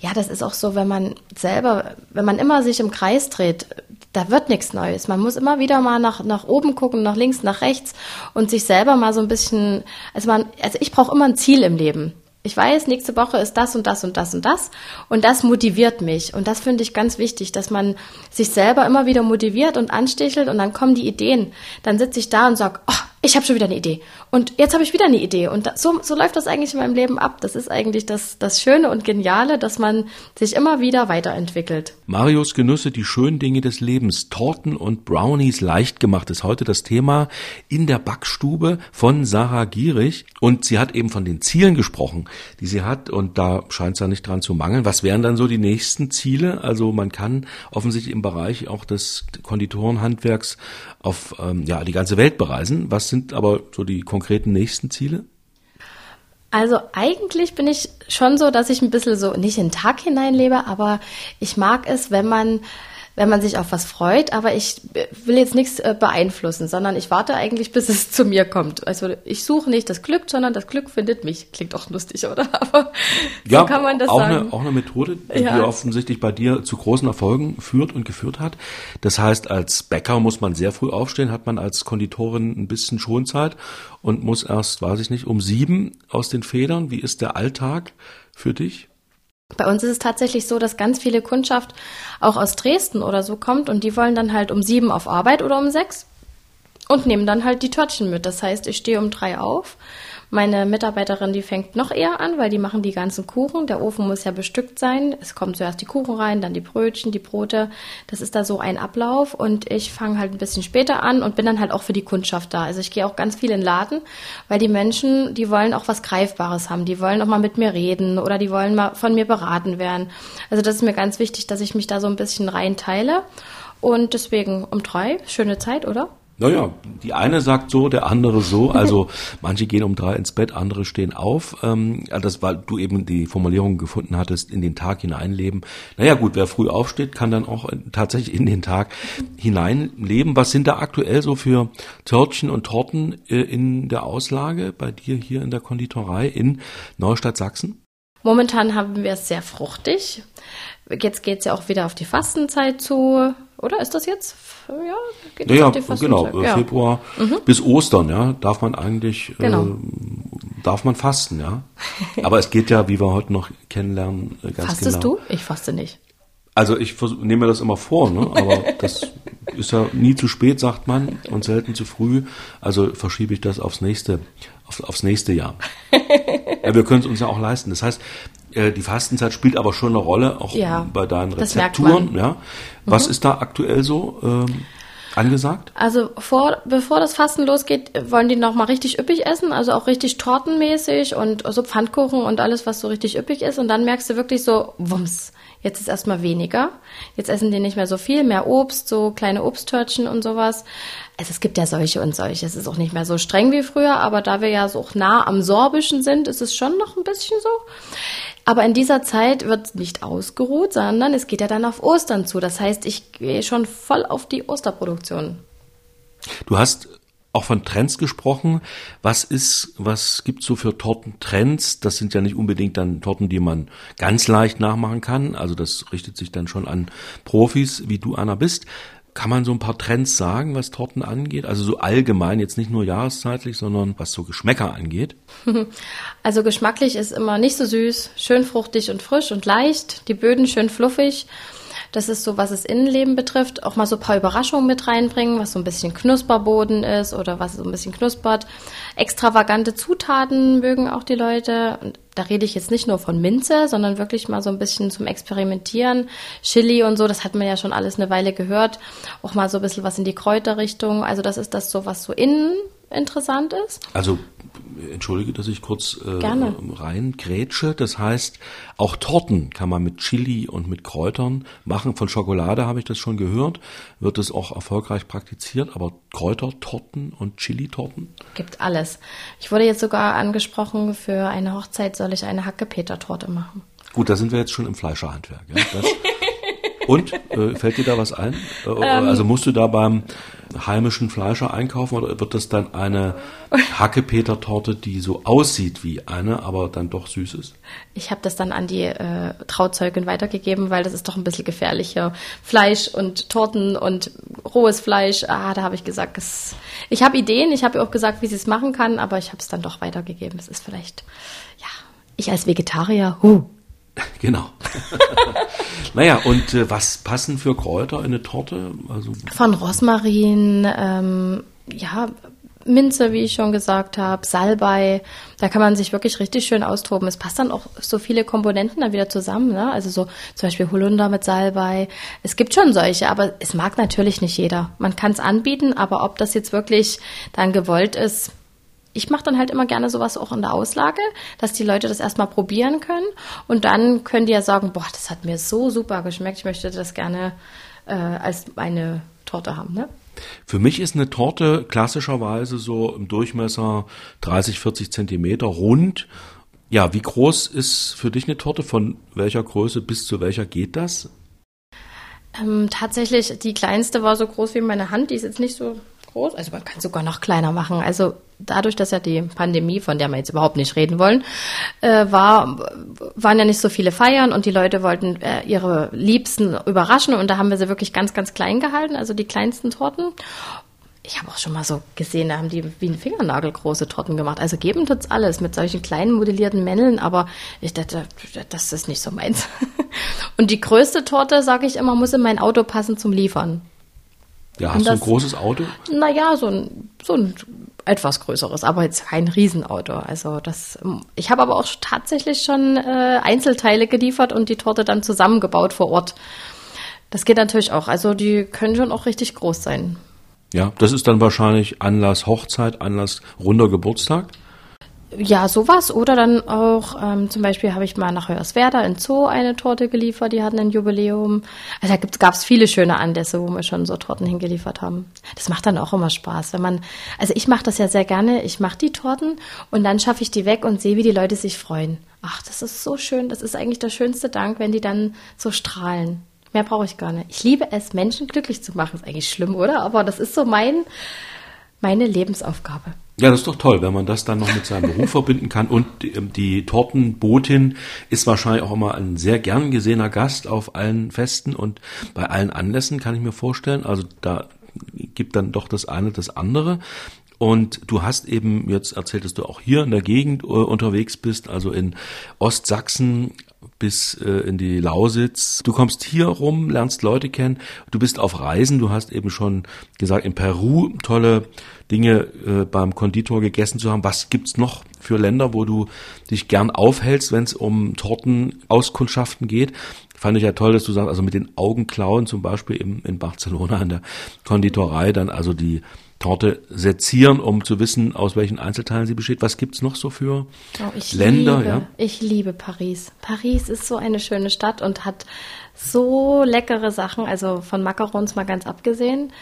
ja, das ist auch so, wenn man selber, wenn man immer sich im Kreis dreht, da wird nichts Neues. Man muss immer wieder mal nach, nach oben gucken, nach links, nach rechts und sich selber mal so ein bisschen, also man, also ich brauche immer ein Ziel im Leben. Ich weiß, nächste Woche ist das und das und das und das und das motiviert mich und das finde ich ganz wichtig, dass man sich selber immer wieder motiviert und anstichelt und dann kommen die Ideen. Dann sitze ich da und sage, oh, ich habe schon wieder eine Idee. Und jetzt habe ich wieder eine Idee. Und so, so läuft das eigentlich in meinem Leben ab. Das ist eigentlich das, das Schöne und Geniale, dass man sich immer wieder weiterentwickelt. Marius Genüsse, die schönen Dinge des Lebens. Torten und Brownies leicht gemacht ist heute das Thema in der Backstube von Sarah Gierig. Und sie hat eben von den Zielen gesprochen, die sie hat. Und da scheint es ja nicht dran zu mangeln. Was wären dann so die nächsten Ziele? Also man kann offensichtlich im Bereich auch des Konditorenhandwerks auf ähm, ja, die ganze Welt bereisen. Was sind aber so die konkreten nächsten Ziele? Also eigentlich bin ich schon so, dass ich ein bisschen so nicht in den Tag hineinlebe, aber ich mag es, wenn man wenn man sich auf was freut, aber ich will jetzt nichts äh, beeinflussen, sondern ich warte eigentlich, bis es zu mir kommt. Also ich suche nicht das Glück, sondern das Glück findet mich. Klingt auch lustig, oder? Aber ja, so kann man das auch sagen. Eine, auch eine Methode, die ja. offensichtlich bei dir zu großen Erfolgen führt und geführt hat. Das heißt, als Bäcker muss man sehr früh aufstehen, hat man als Konditorin ein bisschen Schonzeit und muss erst, weiß ich nicht, um sieben aus den Federn. Wie ist der Alltag für dich? Bei uns ist es tatsächlich so, dass ganz viele Kundschaft auch aus Dresden oder so kommt und die wollen dann halt um sieben auf Arbeit oder um sechs und nehmen dann halt die Törtchen mit. Das heißt, ich stehe um drei auf, meine Mitarbeiterin, die fängt noch eher an, weil die machen die ganzen Kuchen. Der Ofen muss ja bestückt sein. Es kommen zuerst die Kuchen rein, dann die Brötchen, die Brote. Das ist da so ein Ablauf und ich fange halt ein bisschen später an und bin dann halt auch für die Kundschaft da. Also ich gehe auch ganz viel in den Laden, weil die Menschen, die wollen auch was Greifbares haben. Die wollen auch mal mit mir reden oder die wollen mal von mir beraten werden. Also das ist mir ganz wichtig, dass ich mich da so ein bisschen reinteile. Und deswegen um drei, schöne Zeit, oder? Naja, die eine sagt so, der andere so. Also manche gehen um drei ins Bett, andere stehen auf. Ähm, das, weil du eben die Formulierung gefunden hattest, in den Tag hineinleben. Naja gut, wer früh aufsteht, kann dann auch tatsächlich in den Tag hineinleben. Was sind da aktuell so für Törtchen und Torten äh, in der Auslage bei dir hier in der Konditorei in Neustadt Sachsen? Momentan haben wir es sehr fruchtig. Jetzt geht es ja auch wieder auf die Fastenzeit zu. Oder ist das jetzt? Ja, geht ja, ja genau. Ja. Februar mhm. bis Ostern, ja, darf man eigentlich, äh, genau. äh, darf man fasten, ja. Aber es geht ja, wie wir heute noch kennenlernen, äh, ganz Fastest genau. du? Ich faste nicht. Also ich nehme mir das immer vor, ne? aber das ist ja nie zu spät, sagt man, und selten zu früh. Also verschiebe ich das aufs nächste, auf, aufs nächste Jahr. ja, wir können es uns ja auch leisten. Das heißt, äh, die Fastenzeit spielt aber schon eine Rolle, auch ja, bei deinen Rezepturen. Ja. Was mhm. ist da aktuell so ähm, angesagt? Also vor, bevor das Fasten losgeht, wollen die nochmal richtig üppig essen, also auch richtig tortenmäßig und so Pfannkuchen und alles, was so richtig üppig ist. Und dann merkst du wirklich so, wumms, jetzt ist erstmal weniger. Jetzt essen die nicht mehr so viel, mehr Obst, so kleine Obsttörtchen und sowas. Also es gibt ja solche und solche. Es ist auch nicht mehr so streng wie früher, aber da wir ja so auch nah am Sorbischen sind, ist es schon noch ein bisschen so. Aber in dieser Zeit wird nicht ausgeruht, sondern es geht ja dann auf Ostern zu. Das heißt, ich gehe schon voll auf die Osterproduktion. Du hast auch von Trends gesprochen. Was ist, was gibt's so für Tortentrends? Das sind ja nicht unbedingt dann Torten, die man ganz leicht nachmachen kann. Also das richtet sich dann schon an Profis, wie du Anna bist. Kann man so ein paar Trends sagen, was Torten angeht? Also so allgemein, jetzt nicht nur jahreszeitlich, sondern was so Geschmäcker angeht? Also geschmacklich ist immer nicht so süß, schön fruchtig und frisch und leicht, die Böden schön fluffig. Das ist so, was das Innenleben betrifft. Auch mal so ein paar Überraschungen mit reinbringen, was so ein bisschen Knusperboden ist oder was so ein bisschen knuspert. Extravagante Zutaten mögen auch die Leute. Und da rede ich jetzt nicht nur von Minze, sondern wirklich mal so ein bisschen zum Experimentieren. Chili und so, das hat man ja schon alles eine Weile gehört. Auch mal so ein bisschen was in die Kräuterrichtung. Also das ist das so, was so innen interessant ist. Also entschuldige, dass ich kurz äh, Gerne. rein grätsche. Das heißt, auch Torten kann man mit Chili und mit Kräutern machen. Von Schokolade habe ich das schon gehört, wird es auch erfolgreich praktiziert, aber Kräutertorten und Chili-Torten? Gibt alles. Ich wurde jetzt sogar angesprochen, für eine Hochzeit soll ich eine Hackepeter-Torte machen. Gut, da sind wir jetzt schon im Fleischerhandwerk. Ja? Das, und äh, fällt dir da was ein? Äh, also musst du da beim heimischen Fleischer einkaufen oder wird das dann eine Hackepeter-Torte, die so aussieht wie eine, aber dann doch süß ist? Ich habe das dann an die äh, Trauzeugin weitergegeben, weil das ist doch ein bisschen gefährlicher. Fleisch und Torten und rohes Fleisch. Ah, da habe ich gesagt, es, ich habe Ideen. Ich habe ihr auch gesagt, wie sie es machen kann, aber ich habe es dann doch weitergegeben. Es ist vielleicht, ja, ich als Vegetarier, huh. Genau. naja, und äh, was passen für Kräuter in eine Torte? Also Von Rosmarin, ähm, ja, Minze, wie ich schon gesagt habe, Salbei. Da kann man sich wirklich richtig schön austoben. Es passt dann auch so viele Komponenten dann wieder zusammen. Ne? Also so zum Beispiel Holunder mit Salbei. Es gibt schon solche, aber es mag natürlich nicht jeder. Man kann es anbieten, aber ob das jetzt wirklich dann gewollt ist, ich mache dann halt immer gerne sowas auch in der Auslage, dass die Leute das erstmal probieren können und dann können die ja sagen, boah, das hat mir so super geschmeckt, ich möchte das gerne äh, als meine Torte haben. Ne? Für mich ist eine Torte klassischerweise so im Durchmesser 30, 40 Zentimeter rund. Ja, wie groß ist für dich eine Torte? Von welcher Größe bis zu welcher geht das? Ähm, tatsächlich, die kleinste war so groß wie meine Hand. Die ist jetzt nicht so groß. Also man kann sogar noch kleiner machen. Also dadurch, dass ja die Pandemie, von der wir jetzt überhaupt nicht reden wollen, äh, war, waren ja nicht so viele Feiern und die Leute wollten äh, ihre Liebsten überraschen und da haben wir sie wirklich ganz, ganz klein gehalten, also die kleinsten Torten. Ich habe auch schon mal so gesehen, da haben die wie ein Fingernagel große Torten gemacht. Also geben tut's alles mit solchen kleinen modellierten Männeln, aber ich dachte, das ist nicht so meins. Und die größte Torte, sage ich immer, muss in mein Auto passen zum Liefern. Ja, hast du ein großes Auto? Naja, so ein, so ein etwas größeres, aber jetzt kein Riesenauto. Also das, ich habe aber auch tatsächlich schon äh, Einzelteile geliefert und die Torte dann zusammengebaut vor Ort. Das geht natürlich auch. Also die können schon auch richtig groß sein. Ja, das ist dann wahrscheinlich Anlass Hochzeit, Anlass runder Geburtstag. Ja, sowas. Oder dann auch, ähm, zum Beispiel habe ich mal nach Hörswerda in Zoo eine Torte geliefert, die hatten ein Jubiläum. Also da gab es viele schöne Anlässe, wo wir schon so Torten hingeliefert haben. Das macht dann auch immer Spaß, wenn man, also ich mache das ja sehr gerne, ich mache die Torten und dann schaffe ich die weg und sehe, wie die Leute sich freuen. Ach, das ist so schön, das ist eigentlich der schönste Dank, wenn die dann so strahlen. Mehr brauche ich gar nicht. Ich liebe es, Menschen glücklich zu machen. Ist eigentlich schlimm, oder? Aber das ist so mein, meine Lebensaufgabe. Ja, das ist doch toll, wenn man das dann noch mit seinem Beruf verbinden kann. Und die, ähm, Tortenbotin ist wahrscheinlich auch immer ein sehr gern gesehener Gast auf allen Festen und bei allen Anlässen, kann ich mir vorstellen. Also da gibt dann doch das eine das andere. Und du hast eben jetzt erzählt, dass du auch hier in der Gegend äh, unterwegs bist, also in Ostsachsen bis äh, in die Lausitz. Du kommst hier rum, lernst Leute kennen, du bist auf Reisen, du hast eben schon gesagt, in Peru tolle Dinge äh, beim Konditor gegessen zu haben. Was gibt's noch für Länder, wo du dich gern aufhältst, wenn es um Tortenauskundschaften geht? Fand ich ja toll, dass du sagst, also mit den Augenklauen zum Beispiel eben in Barcelona an der Konditorei dann also die Torte sezieren, um zu wissen, aus welchen Einzelteilen sie besteht. Was gibt's noch so für oh, Länder? Liebe, ja? Ich liebe Paris. Paris ist so eine schöne Stadt und hat so leckere Sachen, also von Macarons mal ganz abgesehen.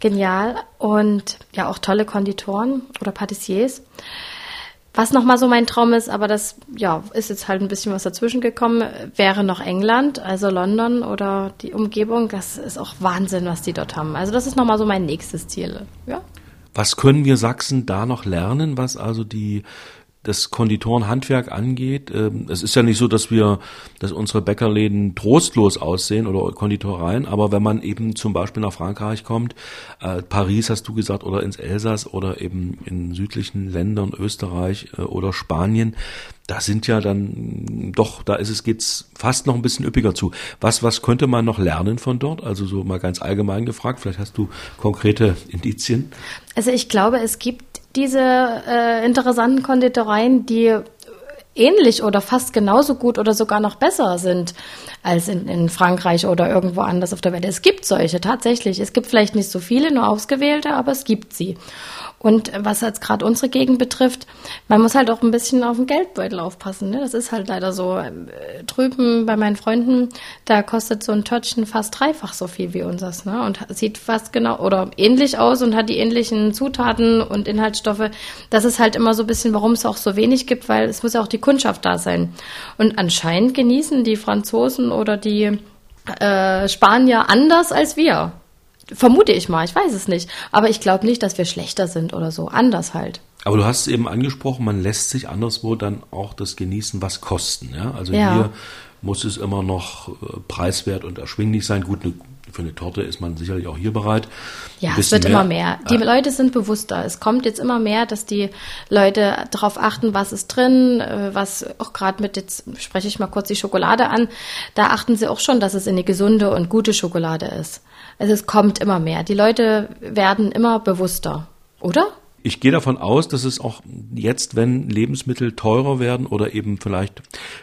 Genial. Und ja, auch tolle Konditoren oder Patissiers. Was nochmal so mein Traum ist, aber das ja, ist jetzt halt ein bisschen was dazwischen gekommen, wäre noch England, also London oder die Umgebung. Das ist auch Wahnsinn, was die dort haben. Also das ist nochmal so mein nächstes Ziel. Ja. Was können wir Sachsen da noch lernen, was also die das Konditorenhandwerk angeht. Ähm, es ist ja nicht so, dass wir, dass unsere Bäckerläden trostlos aussehen oder Konditoreien, aber wenn man eben zum Beispiel nach Frankreich kommt, äh, Paris hast du gesagt, oder ins Elsass oder eben in südlichen Ländern, Österreich äh, oder Spanien, da sind ja dann doch, da ist es geht's fast noch ein bisschen üppiger zu. Was was könnte man noch lernen von dort? Also so mal ganz allgemein gefragt. Vielleicht hast du konkrete Indizien. Also ich glaube, es gibt diese äh, interessanten Konditoreien, die ähnlich oder fast genauso gut oder sogar noch besser sind als in, in Frankreich oder irgendwo anders auf der Welt. Es gibt solche tatsächlich. Es gibt vielleicht nicht so viele, nur ausgewählte, aber es gibt sie. Und was jetzt gerade unsere Gegend betrifft, man muss halt auch ein bisschen auf den Geldbeutel aufpassen. Ne? Das ist halt leider so. Äh, drüben bei meinen Freunden, da kostet so ein Törtchen fast dreifach so viel wie unseres. Ne? Und sieht fast genau oder ähnlich aus und hat die ähnlichen Zutaten und Inhaltsstoffe. Das ist halt immer so ein bisschen, warum es auch so wenig gibt, weil es muss ja auch die Kundschaft da sein. Und anscheinend genießen die Franzosen oder die äh, Spanier anders als wir. Vermute ich mal, ich weiß es nicht. Aber ich glaube nicht, dass wir schlechter sind oder so. Anders halt. Aber du hast es eben angesprochen, man lässt sich anderswo dann auch das Genießen was kosten. Ja? Also Ja. hier muss es immer noch äh, preiswert und erschwinglich sein. Gut, ne, für eine Torte ist man sicherlich auch hier bereit. Ja, es wird immer mehr. Die Leute sind bewusster. Es kommt jetzt immer mehr, dass die Leute darauf achten, was ist drin, äh, was auch gerade mit, jetzt spreche ich mal kurz die Schokolade an, da achten sie auch schon, dass es eine gesunde und gute Schokolade ist. Also es kommt immer mehr. Die Leute werden immer bewusster, oder? Ich gehe davon aus, dass es auch jetzt, wenn Lebensmittel teurer werden oder eben vielleicht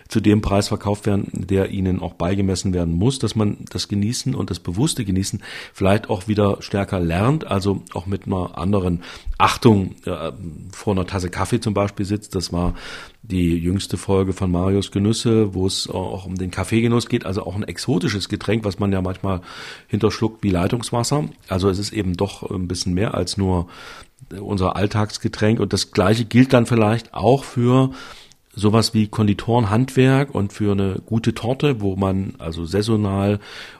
zu dem Preis verkauft werden, der ihnen auch beigemessen werden muss, dass man das Genießen und das bewusste Genießen vielleicht auch wieder stärker lernt, also auch mit einer anderen Achtung äh, vor einer Tasse Kaffee zum Beispiel sitzt. Das war die jüngste Folge von Marius Genüsse, wo es auch um den Kaffeegenuss geht, also auch ein exotisches Getränk, was man ja manchmal hinterschluckt wie Leitungswasser. Also es ist eben doch ein bisschen mehr als nur unser Alltagsgetränk und das gleiche gilt dann vielleicht auch für sowas wie Konditorenhandwerk und für eine gute Torte, wo man also saisonal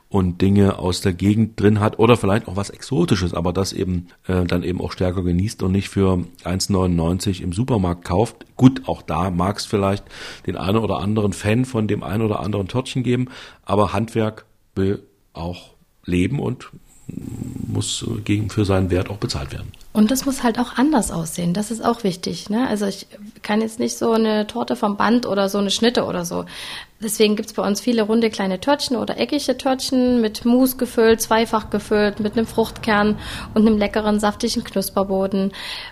und Dinge aus der Gegend drin hat oder vielleicht auch was Exotisches, aber das eben äh, dann eben auch stärker genießt und nicht für 1,99 im Supermarkt kauft. Gut, auch da mag es vielleicht den einen oder anderen Fan von dem einen oder anderen Törtchen geben, aber Handwerk will auch leben und muss gegen für seinen Wert auch bezahlt werden. Und das muss halt auch anders aussehen. Das ist auch wichtig. Ne? Also ich kann jetzt nicht so eine Torte vom Band oder so eine Schnitte oder so. Deswegen gibt's bei uns viele runde kleine Törtchen oder eckige Törtchen mit Mousse gefüllt, zweifach gefüllt, mit einem Fruchtkern und einem leckeren, saftigen Knusperboden.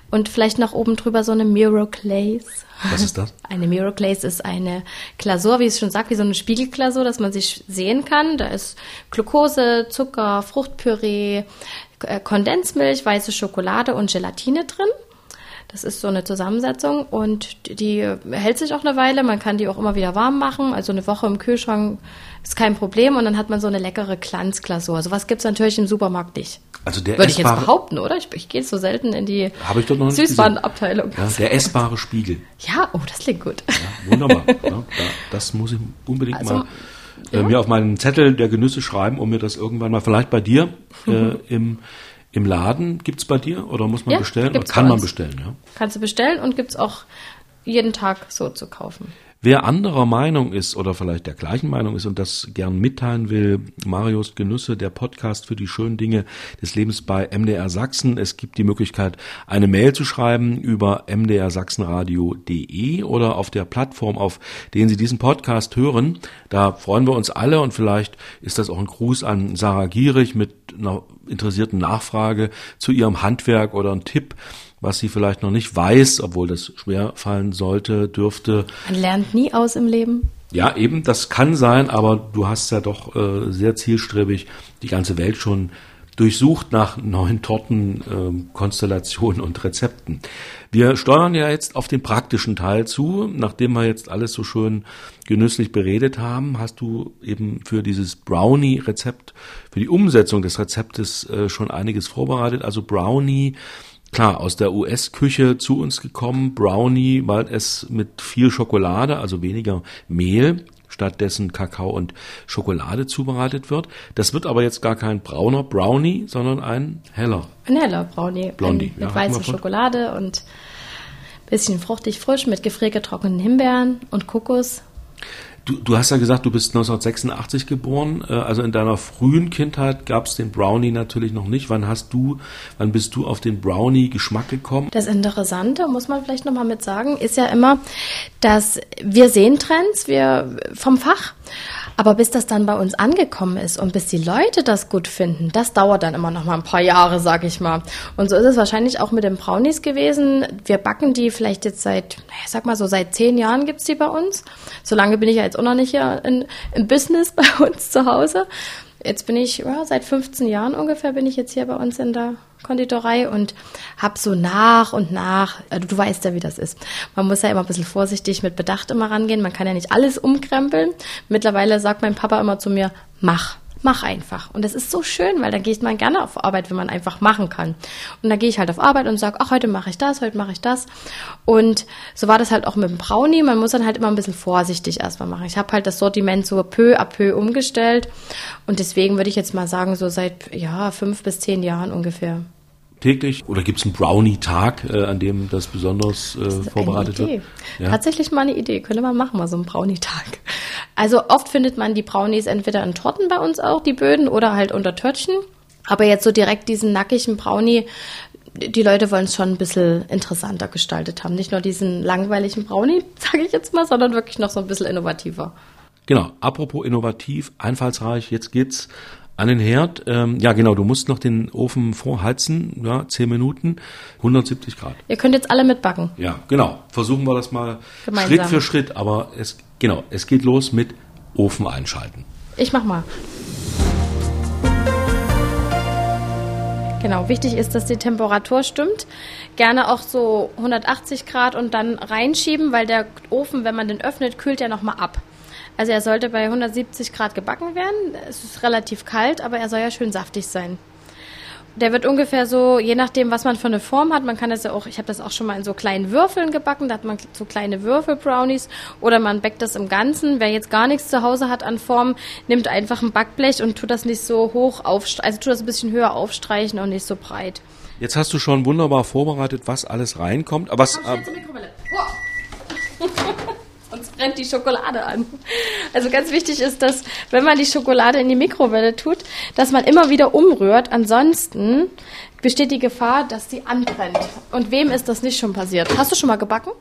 Und vielleicht noch oben drüber so eine Miro Glaze. Was ist das? Eine Miro Glaze ist eine Glasur, wie es schon sagt, wie so eine Spiegelglasur, dass man sich sehen kann. Da ist Glucose, Zucker, Fruchtpüree, Kondensmilch, weiße Schokolade und Gelatine drin. Das ist so eine Zusammensetzung und die hält sich auch eine Weile. Man kann die auch immer wieder warm machen. Also eine Woche im Kühlschrank ist kein Problem. Und dann hat man so eine leckere Glanzglasur. Sowas gibt's natürlich im Supermarkt nicht. Also der Würde ich jetzt behaupten, oder? Ich, ich gehe so selten in die Süßwarenabteilung. Ja, der essbare Spiegel. Ja, oh, das klingt gut. Ja, wunderbar. ja, da, das muss ich unbedingt Also, mal äh, mir auf meinen Zettel der Genüsse schreiben, um mir das irgendwann mal vielleicht bei dir äh, im, im Laden gibt's bei dir oder muss man Ja, bestellen? Oder kann man bestellen, ja. Kannst du bestellen und gibt's auch jeden Tag so zu kaufen. Wer anderer Meinung ist oder vielleicht der gleichen Meinung ist und das gern mitteilen will, Marius Genüsse, der Podcast für die schönen Dinge des Lebens bei MDR Sachsen. Es gibt die Möglichkeit, eine Mail zu schreiben über mdrsachsenradio.de oder auf der Plattform, auf denen Sie diesen Podcast hören. Da freuen wir uns alle und vielleicht ist das auch ein Gruß an Sarah Gierig mit einer interessierten Nachfrage zu ihrem Handwerk oder ein Tipp was sie vielleicht noch nicht weiß, obwohl das schwer fallen sollte, dürfte. Man lernt nie aus im Leben. Ja, eben, das kann sein, aber du hast ja doch äh, sehr zielstrebig die ganze Welt schon durchsucht nach neuen Torten, ähm, Konstellationen und Rezepten. Wir steuern ja jetzt auf den praktischen Teil zu. Nachdem wir jetzt alles so schön genüsslich beredet haben, hast du eben für dieses Brownie-Rezept, für die Umsetzung des Rezeptes äh, schon einiges vorbereitet. Also Brownie, klar, aus der US-Küche zu uns gekommen. Brownie, weil es mit viel Schokolade, also weniger Mehl, stattdessen Kakao und Schokolade zubereitet wird. Das wird aber jetzt gar kein brauner Brownie, sondern ein heller. Ein heller Brownie. Blondie, Ein, ja, mit wir weißer. Schokolade und bisschen fruchtig frisch mit gefriergetrockneten Himbeeren und Kokos. Du, du hast ja gesagt, du bist 1986 geboren. äh, Also in deiner frühen Kindheit gab es den Brownie natürlich noch nicht. Wann hast du, wann bist du auf den Brownie-Geschmack gekommen? Das Interessante, muss man vielleicht nochmal mit sagen, ist ja immer, dass wir sehen Trends, wir vom Fach. Aber bis das dann bei uns angekommen ist und bis die Leute das gut finden, das dauert dann immer noch mal ein paar Jahre, sag ich mal. Und so ist es wahrscheinlich auch mit den Brownies gewesen. Wir backen die vielleicht jetzt seit, naja, sag mal so seit zehn Jahren gibt's die bei uns. So lange bin ich ja jetzt auch noch nicht hier in, im Business bei uns zu Hause. Jetzt bin ich, ja, seit 15 Jahren ungefähr bin ich jetzt hier bei uns in der Konditorei und habe so nach und nach, also du weißt ja, wie das ist. Man muss ja immer ein bisschen vorsichtig mit Bedacht immer rangehen. Man kann ja nicht alles umkrempeln. Mittlerweile sagt mein Papa immer zu mir, mach mach einfach. Und das ist so schön, weil dann geht man gerne auf Arbeit, wenn man einfach machen kann. Und dann gehe ich halt auf Arbeit und sage, ach, heute mache ich das, heute mache ich das. Und so war das halt auch mit dem Brownie. Man muss dann halt immer ein bisschen vorsichtig erstmal machen. Ich habe halt das Sortiment so peu à peu umgestellt. Und deswegen würde ich jetzt mal sagen, so seit ja fünf bis zehn Jahren ungefähr täglich oder gibt es einen Brownie-Tag, äh, an dem das besonders äh, das vorbereitet wird? Ja. Tatsächlich mal eine Idee, könnte man machen, mal so einen Brownie-Tag. Also oft findet man die Brownies entweder in Torten bei uns auch, die Böden, oder halt unter Törtchen. Aber jetzt so direkt diesen nackigen Brownie, die Leute wollen es schon ein bisschen interessanter gestaltet haben. Nicht nur diesen langweiligen Brownie, sage ich jetzt mal, sondern wirklich noch so ein bisschen innovativer. Genau, apropos innovativ, einfallsreich, jetzt geht's an den Herd. Ähm, ja, genau, du musst noch den Ofen vorheizen, ja, 10 Minuten, 170 Grad. Ihr könnt jetzt alle mitbacken. Ja, genau. Versuchen wir das mal Gemeinsam. Schritt für Schritt, aber es, genau, es geht los mit Ofen einschalten. Ich mach mal. Genau, wichtig ist, dass die Temperatur stimmt. Gerne auch so 180 Grad und dann reinschieben, weil der Ofen, wenn man den öffnet, kühlt ja nochmal ab. Also er sollte bei 170 Grad gebacken werden. Es ist relativ kalt, aber er soll ja schön saftig sein. Der wird ungefähr so, je nachdem, was man für eine Form hat, man kann das ja auch, ich habe das auch schon mal in so kleinen Würfeln gebacken, da hat man so kleine Würfel-Brownies oder man backt das im Ganzen. Wer jetzt gar nichts zu Hause hat an Form, nimmt einfach ein Backblech und tut das nicht so hoch aufstreichen, also tut das ein bisschen höher aufstreichen und nicht so breit. Jetzt hast du schon wunderbar vorbereitet, was alles reinkommt. Aber was, äh, sonst brennt die Schokolade an. Also ganz wichtig ist, dass wenn man die Schokolade in die Mikrowelle tut, dass man immer wieder umrührt. Ansonsten besteht die Gefahr, dass sie anbrennt. Und wem ist das nicht schon passiert? Hast du schon mal gebacken?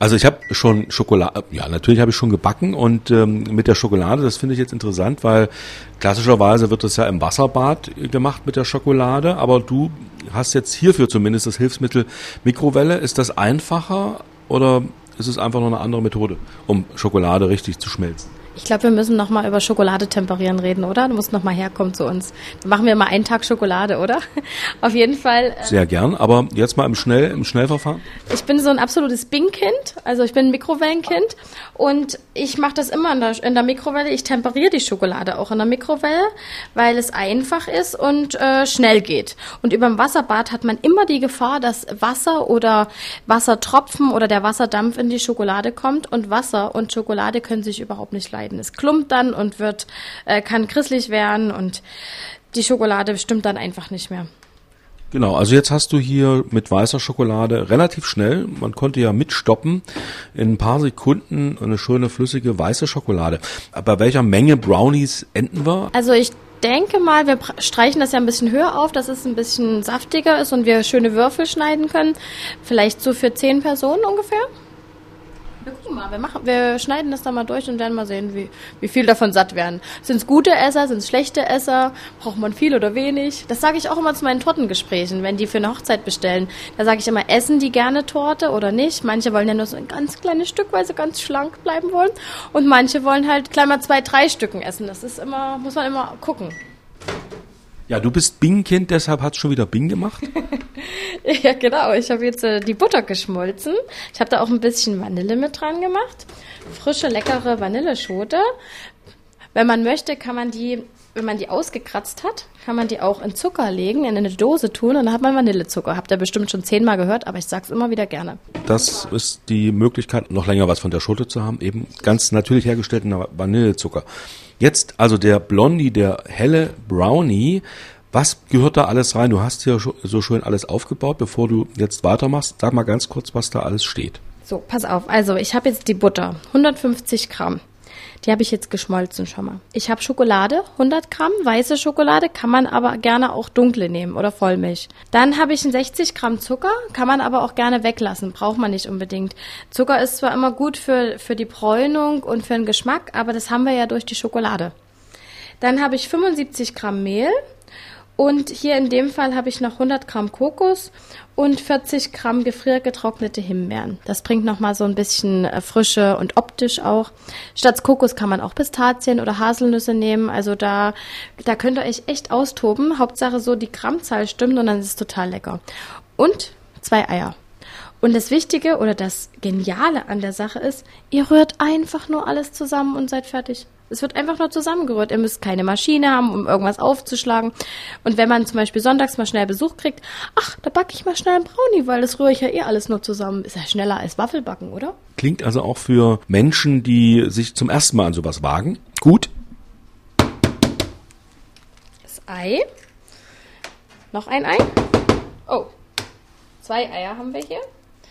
Also ich habe schon Schokolade, ja natürlich habe ich schon gebacken und ähm, mit der Schokolade, das finde ich jetzt interessant, weil klassischerweise wird das ja im Wasserbad gemacht mit der Schokolade, aber du hast jetzt hierfür zumindest das Hilfsmittel Mikrowelle. Ist das einfacher oder es ist einfach nur eine andere Methode, um Schokolade richtig zu schmelzen. Ich glaube, wir müssen noch mal über Schokolade temperieren reden, oder? Du musst noch mal herkommen zu uns. Dann machen wir mal einen Tag Schokolade, oder? Auf jeden Fall. Äh Sehr gern, aber jetzt mal im, Schnell, im Schnellverfahren. Ich bin so ein absolutes Bing-Kind, also ich bin ein Mikrowellenkind und ich mache das immer in der, in der Mikrowelle. Ich temperiere die Schokolade auch in der Mikrowelle, weil es einfach ist und äh, schnell geht. Und über dem Wasserbad hat man immer die Gefahr, dass Wasser oder Wassertropfen oder der Wasserdampf in die Schokolade kommt und Wasser und Schokolade können sich überhaupt nicht leiden leiden. Es klumpt dann und wird, äh, kann christlich werden und die Schokolade stimmt dann einfach nicht mehr. Genau, also jetzt hast du hier mit weißer Schokolade relativ schnell, man konnte ja mitstoppen, in ein paar Sekunden eine schöne flüssige weiße Schokolade. Bei welcher Menge Brownies enden wir? Also ich denke mal, wir streichen das ja ein bisschen höher auf, dass es ein bisschen saftiger ist und wir schöne Würfel schneiden können. Vielleicht so für zehn Personen ungefähr. Wir gucken mal, wir, machen, wir schneiden das dann mal durch und werden mal sehen, wie, wie viel davon satt werden. Sind es gute Esser, sind es schlechte Esser, braucht man viel oder wenig? Das sage ich auch immer zu meinen Tortengesprächen, wenn die für eine Hochzeit bestellen. Da sage ich immer, essen die gerne Torte oder nicht? Manche wollen ja nur so ein ganz kleines Stück, weil sie ganz schlank bleiben wollen. Und manche wollen halt gleich mal zwei, drei Stücken essen. Das ist immer, muss man immer gucken. Ja, du bist Bing-Kind, deshalb hat schon wieder Bing gemacht. ja, genau. Ich habe jetzt äh, die Butter geschmolzen. Ich habe da auch ein bisschen Vanille mit dran gemacht. Frische, leckere Vanilleschote. Wenn man möchte, kann man die, wenn man die ausgekratzt hat, kann man die auch in Zucker legen, in eine Dose tun und dann hat man Vanillezucker. Habt ihr bestimmt schon zehnmal gehört, aber ich sag's immer wieder gerne. Das ist die Möglichkeit, noch länger was von der Schote zu haben, eben ganz natürlich hergestellten Vanillezucker. Jetzt also der Blondie, der helle Brownie. Was gehört da alles rein? Du hast hier so schön alles aufgebaut. Bevor du jetzt weitermachst, sag mal ganz kurz, was da alles steht. So, pass auf. Also ich habe jetzt die Butter, 150 Gramm. Die habe ich jetzt geschmolzen schon mal. Ich habe Schokolade, 100 Gramm, weiße Schokolade, kann man aber gerne auch dunkle nehmen oder Vollmilch. Dann habe ich einen 60 Gramm Zucker, kann man aber auch gerne weglassen, braucht man nicht unbedingt. Zucker ist zwar immer gut für, für die Bräunung und für den Geschmack, aber das haben wir ja durch die Schokolade. Dann habe ich 75 Gramm Mehl, und hier in dem Fall habe ich noch 100 Gramm Kokos und 40 Gramm gefriergetrocknete Himbeeren. Das bringt nochmal so ein bisschen äh, Frische und optisch auch. Statt Kokos kann man auch Pistazien oder Haselnüsse nehmen. Also da, da könnt ihr euch echt austoben. Hauptsache so die Grammzahl stimmt und dann ist es total lecker. Und zwei Eier. Und das Wichtige oder das Geniale an der Sache ist, ihr rührt einfach nur alles zusammen und seid fertig. Es wird einfach nur zusammengerührt. Ihr müsst keine Maschine haben, um irgendwas aufzuschlagen. Und wenn man zum Beispiel sonntags mal schnell Besuch kriegt, ach, da backe ich mal schnell einen Brownie, weil das rühre ich ja eh alles nur zusammen. Ist ja schneller als Waffelbacken, oder? Klingt also auch für Menschen, die sich zum ersten Mal an sowas wagen. Gut. Das Ei. Noch ein Ei. Oh, zwei Eier haben wir hier.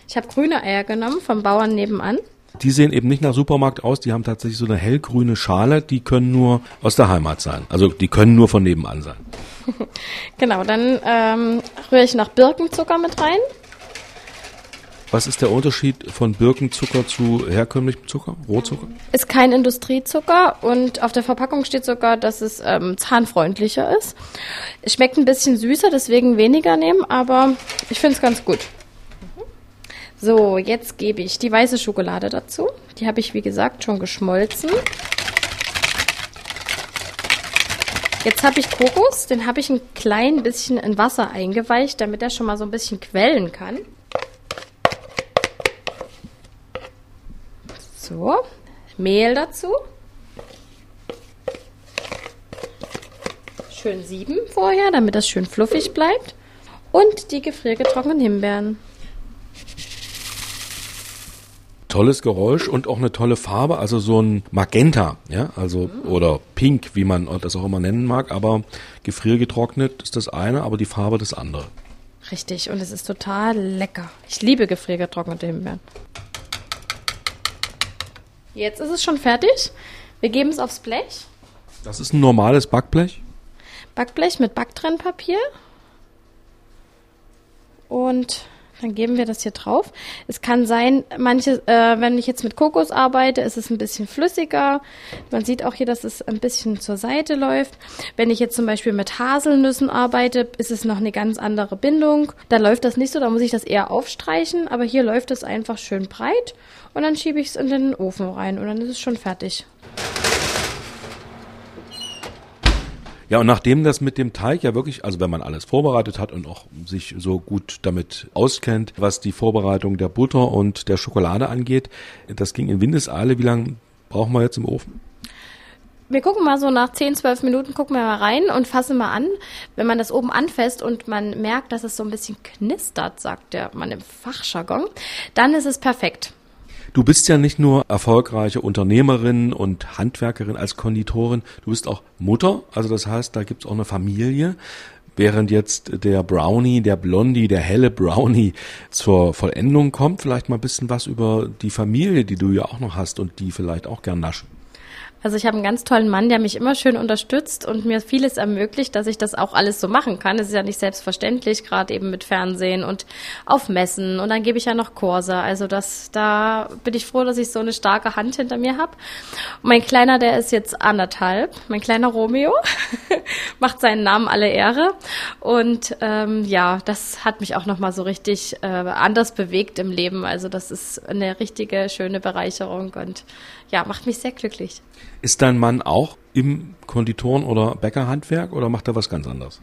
Ich habe grüne Eier genommen vom Bauern nebenan. Die sehen eben nicht nach Supermarkt aus, die haben tatsächlich so eine hellgrüne Schale, die können nur aus der Heimat sein. Also die können nur von nebenan sein. genau, dann ähm, rühre ich noch Birkenzucker mit rein. Was ist der Unterschied von Birkenzucker zu herkömmlichem Zucker, Rohzucker? Ist kein Industriezucker und auf der Verpackung steht sogar, dass es ähm, zahnfreundlicher ist. Es schmeckt ein bisschen süßer, deswegen weniger nehmen, aber ich finde es ganz gut. So, jetzt gebe ich die weiße Schokolade dazu. Die habe ich, wie gesagt, schon geschmolzen. Jetzt habe ich Kokos, den habe ich ein klein bisschen in Wasser eingeweicht, damit er schon mal so ein bisschen quellen kann. So, Mehl dazu. Schön sieben vorher, damit das schön fluffig bleibt. Und die gefriergetrockneten Himbeeren. Tolles Geräusch und auch eine tolle Farbe, also so ein Magenta, ja, also oder Pink, wie man das auch immer nennen mag, aber gefriergetrocknet ist das eine, aber die Farbe das andere. Richtig, und es ist total lecker. Ich liebe gefriergetrocknete Himbeeren. Jetzt ist es schon fertig. Wir geben es aufs Blech. Das ist ein normales Backblech? Backblech mit Backtrennpapier. Und dann geben wir das hier drauf. Es kann sein, manche, äh, wenn ich jetzt mit Kokos arbeite, ist es ein bisschen flüssiger. Man sieht auch hier, dass es ein bisschen zur Seite läuft. Wenn ich jetzt zum Beispiel mit Haselnüssen arbeite, ist es noch eine ganz andere Bindung. Da läuft das nicht so, da muss ich das eher aufstreichen. Aber hier läuft es einfach schön breit und dann schiebe ich es in den Ofen rein und dann ist es schon fertig. Ja, und nachdem das mit dem Teig ja wirklich, also wenn man alles vorbereitet hat und auch sich so gut damit auskennt, was die Vorbereitung der Butter und der Schokolade angeht, das ging in Windeseile. Wie lange brauchen wir jetzt im Ofen? Wir gucken mal so nach 10, 12 Minuten, gucken wir mal rein und fassen mal an. Wenn man das oben anfasst und man merkt, dass es so ein bisschen knistert, sagt der man im Fachjargon, dann ist es perfekt. Du bist ja nicht nur erfolgreiche Unternehmerin und Handwerkerin als Konditorin, du bist auch Mutter, also das heißt, da gibt's auch eine Familie. Während jetzt der Brownie, der Blondie, der helle Brownie zur Vollendung kommt, vielleicht mal ein bisschen was über die Familie, die du ja auch noch hast und die vielleicht auch gern naschen. Also ich habe einen ganz tollen Mann, der mich immer schön unterstützt und mir vieles ermöglicht, dass ich das auch alles so machen kann. Es ist ja nicht selbstverständlich, gerade eben mit Fernsehen und auf Messen. Und dann gebe ich ja noch Kurse. Also das, da bin ich froh, dass ich so eine starke Hand hinter mir habe. Mein Kleiner, der ist jetzt anderthalb. Mein kleiner Romeo macht seinen Namen alle Ehre. Und ähm, ja, das hat mich auch nochmal so richtig äh, anders bewegt im Leben. Also das ist eine richtige, schöne Bereicherung und ja, macht mich sehr glücklich. Ist dein Mann auch im Konditoren- oder Bäckerhandwerk oder macht er was ganz anderes?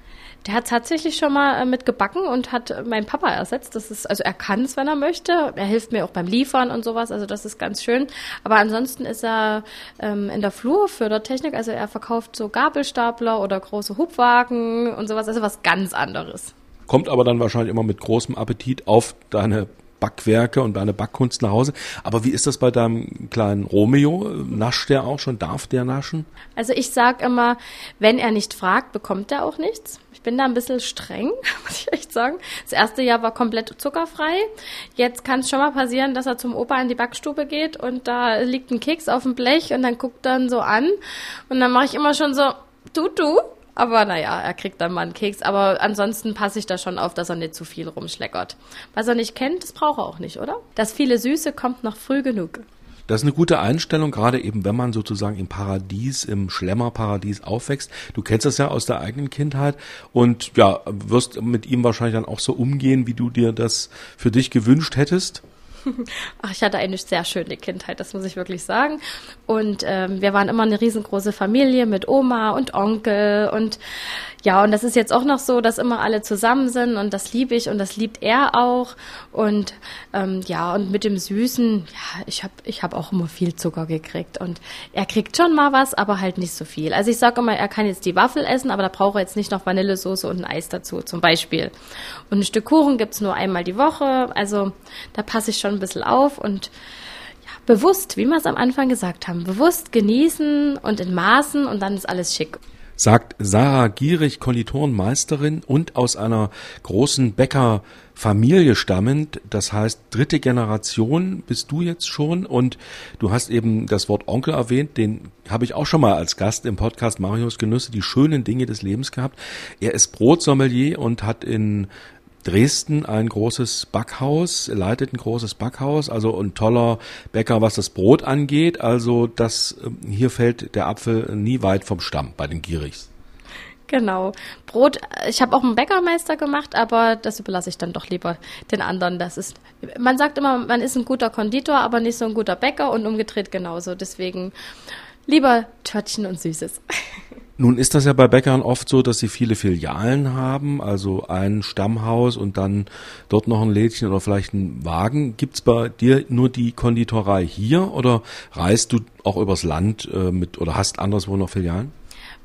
Der hat tatsächlich schon mal äh, mit gebacken und hat meinen Papa ersetzt. Das ist, also er kann es, wenn er möchte. Er hilft mir auch beim Liefern und sowas. Also das ist ganz schön. Aber ansonsten ist er ähm, in der Flur für der Technik. Also er verkauft so Gabelstapler oder große Hubwagen und sowas. Also was ganz anderes. Kommt aber dann wahrscheinlich immer mit großem Appetit auf deine Backwerke und deine Backkunst nach Hause. Aber wie ist das bei deinem kleinen Romeo? Nascht der auch schon? Darf der naschen? Also ich sag immer, wenn er nicht fragt, bekommt er auch nichts. Ich bin da ein bisschen streng, muss ich echt sagen. Das erste Jahr war komplett zuckerfrei. Jetzt kann es schon mal passieren, dass er zum Opa in die Backstube geht und da liegt ein Keks auf dem Blech und dann guckt er so an und dann mache ich immer schon so, du, du, aber naja, er kriegt dann mal einen Keks. Aber ansonsten passe ich da schon auf, dass er nicht zu viel rumschleckert. Was er nicht kennt, das braucht er auch nicht, oder? Das viele Süße kommt noch früh genug. Das ist eine gute Einstellung, gerade eben, wenn man sozusagen im Paradies, im Schlemmerparadies aufwächst. Du kennst das ja aus der eigenen Kindheit und ja, wirst mit ihm wahrscheinlich dann auch so umgehen, wie du dir das für dich gewünscht hättest. Ach, ich hatte eine sehr schöne Kindheit, das muss ich wirklich sagen. Und ähm, wir waren immer eine riesengroße Familie mit Oma und Onkel und ja, und das ist jetzt auch noch so, dass immer alle zusammen sind und das liebe ich und das liebt er auch. Und ähm, ja, und mit dem Süßen, ja, ich habe ich hab auch immer viel Zucker gekriegt und er kriegt schon mal was, aber halt nicht so viel. Also ich sage immer, er kann jetzt die Waffel essen, aber da braucht er jetzt nicht noch Vanillesoße und ein Eis dazu zum Beispiel. Und ein Stück Kuchen gibt's nur einmal die Woche, also da passe ich schon ein bisschen auf und bewusst, wie wir es am Anfang gesagt haben, bewusst genießen und in Maßen und dann ist alles schick sagt Sarah Gierig, Konditorenmeisterin und aus einer großen Bäckerfamilie stammend. Das heißt, dritte Generation bist du jetzt schon und du hast eben das Wort Onkel erwähnt, den habe ich auch schon mal als Gast im Podcast Marius Genüsse, die schönen Dinge des Lebens gehabt. Er ist Brotsommelier und hat in Dresden ein großes Backhaus, leitet ein großes Backhaus, also ein toller Bäcker, was das Brot angeht. Also das ähm, hier fällt der Apfel nie weit vom Stamm bei den Gierichs. Genau. Brot, ich habe auch einen Bäckermeister gemacht, aber das überlasse ich dann doch lieber den anderen. Das ist, man sagt immer, man ist ein guter Konditor, aber nicht so ein guter Bäcker und umgedreht genauso. Deswegen lieber Törtchen und Süßes. Nun ist das ja bei Bäckern oft so, dass sie viele Filialen haben, also ein Stammhaus und dann dort noch ein Lädchen oder vielleicht ein Wagen. Gibt's bei dir nur die Konditorei hier oder reist du auch übers Land äh, mit oder hast anderswo noch Filialen?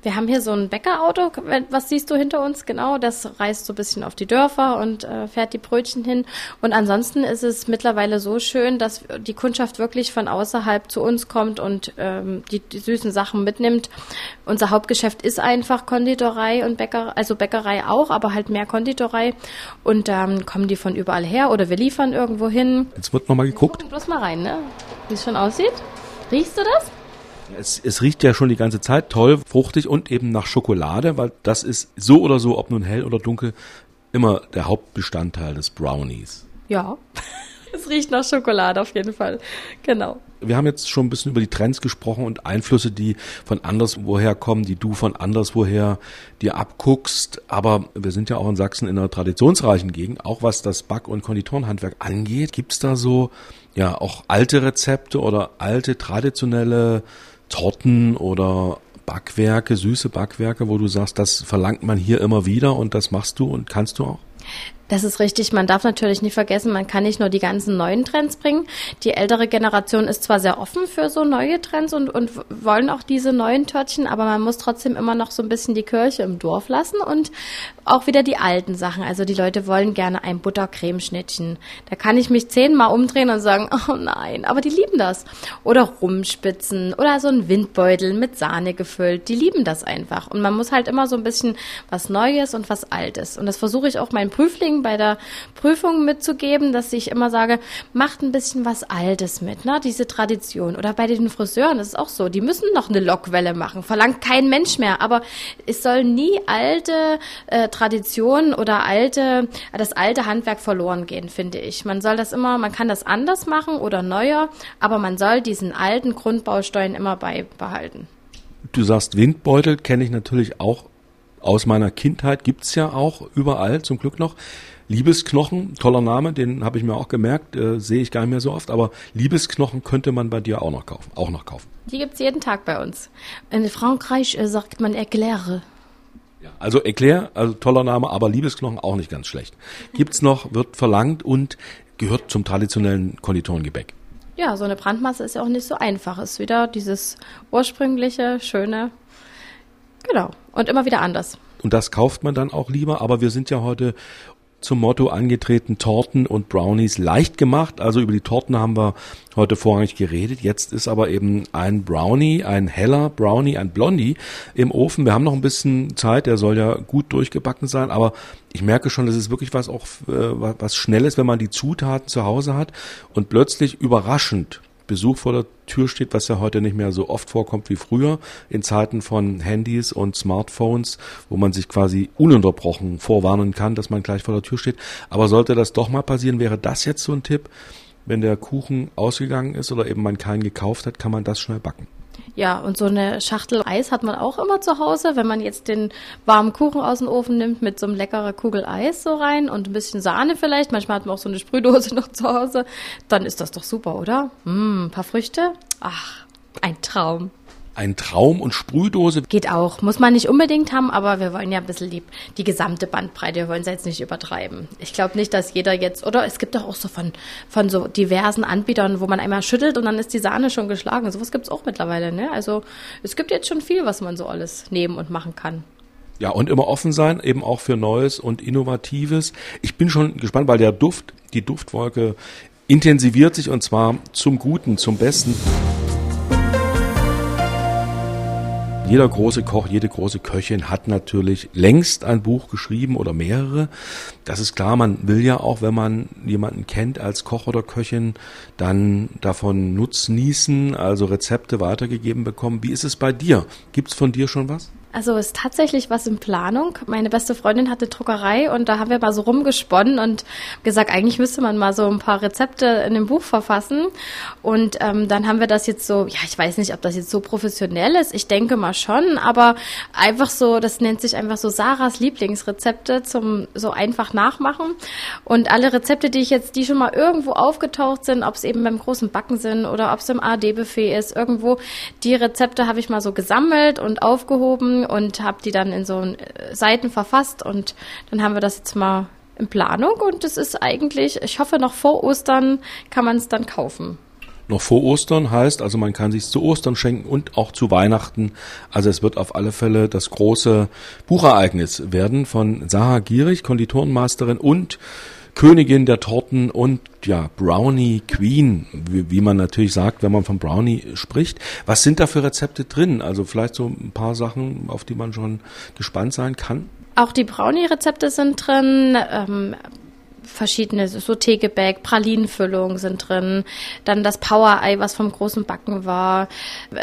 Wir haben hier so ein Bäckerauto, was siehst du hinter uns? Genau, das reist so ein bisschen auf die Dörfer und äh, fährt die Brötchen hin. Und ansonsten ist es mittlerweile so schön, dass die Kundschaft wirklich von außerhalb zu uns kommt und ähm, die, die süßen Sachen mitnimmt. Unser Hauptgeschäft ist einfach Konditorei und Bäcker, also Bäckerei auch, aber halt mehr Konditorei. Und dann ähm, kommen die von überall her oder wir liefern irgendwo hin. Jetzt wird nochmal geguckt. Bloß mal rein, ne? Wie es schon aussieht. Riechst du das? Es, es riecht ja schon die ganze Zeit toll, fruchtig und eben nach Schokolade, weil das ist so oder so, ob nun hell oder dunkel, immer der Hauptbestandteil des Brownies. Ja, es riecht nach Schokolade auf jeden Fall. Genau. Wir haben jetzt schon ein bisschen über die Trends gesprochen und Einflüsse, die von anderswoher kommen, die du von anderswoher dir abguckst. Aber wir sind ja auch in Sachsen in einer traditionsreichen Gegend, auch was das Back- und Konditorenhandwerk angeht. Gibt's da so ja auch alte Rezepte oder alte traditionelle Torten oder Backwerke, süße Backwerke, wo du sagst, das verlangt man hier immer wieder und das machst du und kannst du auch? Das ist richtig. Man darf natürlich nicht vergessen, man kann nicht nur die ganzen neuen Trends bringen. Die ältere Generation ist zwar sehr offen für so neue Trends und, und wollen auch diese neuen Törtchen, aber man muss trotzdem immer noch so ein bisschen die Kirche im Dorf lassen und auch wieder die alten Sachen. Also die Leute wollen gerne ein Buttercremeschnittchen. Da kann ich mich zehnmal umdrehen und sagen, oh nein, aber die lieben das. Oder Rumspitzen oder so ein Windbeutel mit Sahne gefüllt. Die lieben das einfach. Und man muss halt immer so ein bisschen was Neues und was Altes. Und das versuche ich auch meinen Prüflingen Training, bei der Prüfung mitzugeben, dass ich immer sage, macht ein bisschen was Altes mit, ne? Diese Tradition. Oder bei den Friseuren ist es auch so, die müssen noch eine Lockwelle machen, verlangt kein Mensch mehr. Aber es soll nie alte äh, Traditionen oder alte, das alte Handwerk verloren gehen, finde ich. Man soll das immer, man kann das anders machen oder neuer, aber man soll diesen alten Grundbaustein immer beibehalten. Du sagst Windbeutel, kenne ich natürlich auch aus meiner Kindheit gibt's ja auch überall, zum Glück noch. Liebesknochen, toller Name, den habe ich mir auch gemerkt, äh, sehe ich gar nicht mehr so oft, aber Liebesknochen könnte man bei dir auch noch kaufen, auch noch kaufen. Die gibt's jeden Tag bei uns. In Frankreich äh, sagt man Eclair. Ja, also Eclair, also toller Name, aber Liebesknochen auch nicht ganz schlecht. Gibt's noch, wird verlangt und gehört zum traditionellen Konditorengebäck. Ja, so eine Brandmasse ist ja auch nicht so einfach. Ist wieder dieses ursprüngliche, schöne Genau. Und immer wieder anders. Und das kauft man dann auch lieber, aber wir sind ja heute zum Motto angetreten, Torten und Brownies leicht gemacht. Also über die Torten haben wir heute vorrangig geredet. Jetzt ist aber eben ein Brownie, ein heller Brownie, ein Blondie im Ofen. Wir haben noch ein bisschen Zeit, der soll ja gut durchgebacken sein, aber ich merke schon, das ist wirklich was auch äh, was Schnelles, wenn man die Zutaten zu Hause hat und plötzlich überraschend Besuch vor der Tür steht, was ja heute nicht mehr so oft vorkommt wie früher in Zeiten von Handys und Smartphones, wo man sich quasi ununterbrochen vorwarnen kann, dass man gleich vor der Tür steht. Aber sollte das doch mal passieren, wäre das jetzt so ein Tipp, wenn der Kuchen ausgegangen ist oder eben man keinen gekauft hat, kann man das schnell backen. Ja, und so eine Schachtel Eis hat man auch immer zu Hause. Wenn man jetzt den warmen Kuchen aus dem Ofen nimmt mit so einem leckeren Kugel Eis so rein und ein bisschen Sahne vielleicht, manchmal hat man auch so eine Sprühdose noch zu Hause, dann ist das doch super, oder? Mm, ein paar Früchte? Ach, ein Traum ein Traum und Sprühdose. Geht auch. Muss man nicht unbedingt haben, aber wir wollen ja ein bisschen die, die gesamte Bandbreite. Wir wollen es jetzt nicht übertreiben. Ich glaube nicht, dass jeder jetzt, oder es gibt doch auch so von, von so diversen Anbietern, wo man einmal schüttelt und dann ist die Sahne schon geschlagen. Sowas gibt es auch mittlerweile, ne? Also es gibt jetzt schon viel, was man so alles nehmen und machen kann. Ja, und immer offen sein, eben auch für Neues und Innovatives. Ich bin schon gespannt, weil der Duft, die Duftwolke intensiviert sich und zwar zum Guten, zum Besten. Jeder große Koch, jede große Köchin hat natürlich längst ein Buch geschrieben oder mehrere. Das ist klar, man will ja auch, wenn man jemanden kennt als Koch oder Köchin, dann davon nutznießen, also Rezepte weitergegeben bekommen. Wie ist es bei dir? Gibt's von dir schon was? Also ist tatsächlich was in Planung. Meine beste Freundin hatte Druckerei und da haben wir mal so rumgesponnen und gesagt, eigentlich müsste man mal so ein paar Rezepte in dem Buch verfassen. Und ähm, dann haben wir das jetzt so, ja, ich weiß nicht, ob das jetzt so professionell ist. Ich denke mal schon, aber einfach so, das nennt sich einfach so Sarahs Lieblingsrezepte zum so einfach nachmachen. Und alle Rezepte, die ich jetzt, die schon mal irgendwo aufgetaucht sind, ob es eben beim großen Backen sind oder ob es im AD-Buffet ist, irgendwo, die Rezepte habe ich mal so gesammelt und aufgehoben und habe die dann in so äh, Seiten verfasst und dann haben wir das jetzt mal in Planung und es ist eigentlich, ich hoffe noch vor Ostern kann man es dann kaufen. Noch vor Ostern heißt, also man kann sich zu Ostern schenken und auch zu Weihnachten. Also es wird auf alle Fälle das große Buchereignis werden von Sarah Gierig, Konditorenmeisterin und Königin der Torten und ja, Brownie Queen, wie, wie, man natürlich sagt, wenn man von Brownie spricht. Was sind da für Rezepte drin? Also vielleicht so ein paar Sachen, auf die man schon gespannt sein kann? Auch die Brownie-Rezepte sind drin. Ähm, verschiedene so Teegebäck, Pralinenfüllungen sind drin, dann das Power-Ei, was vom großen Backen war,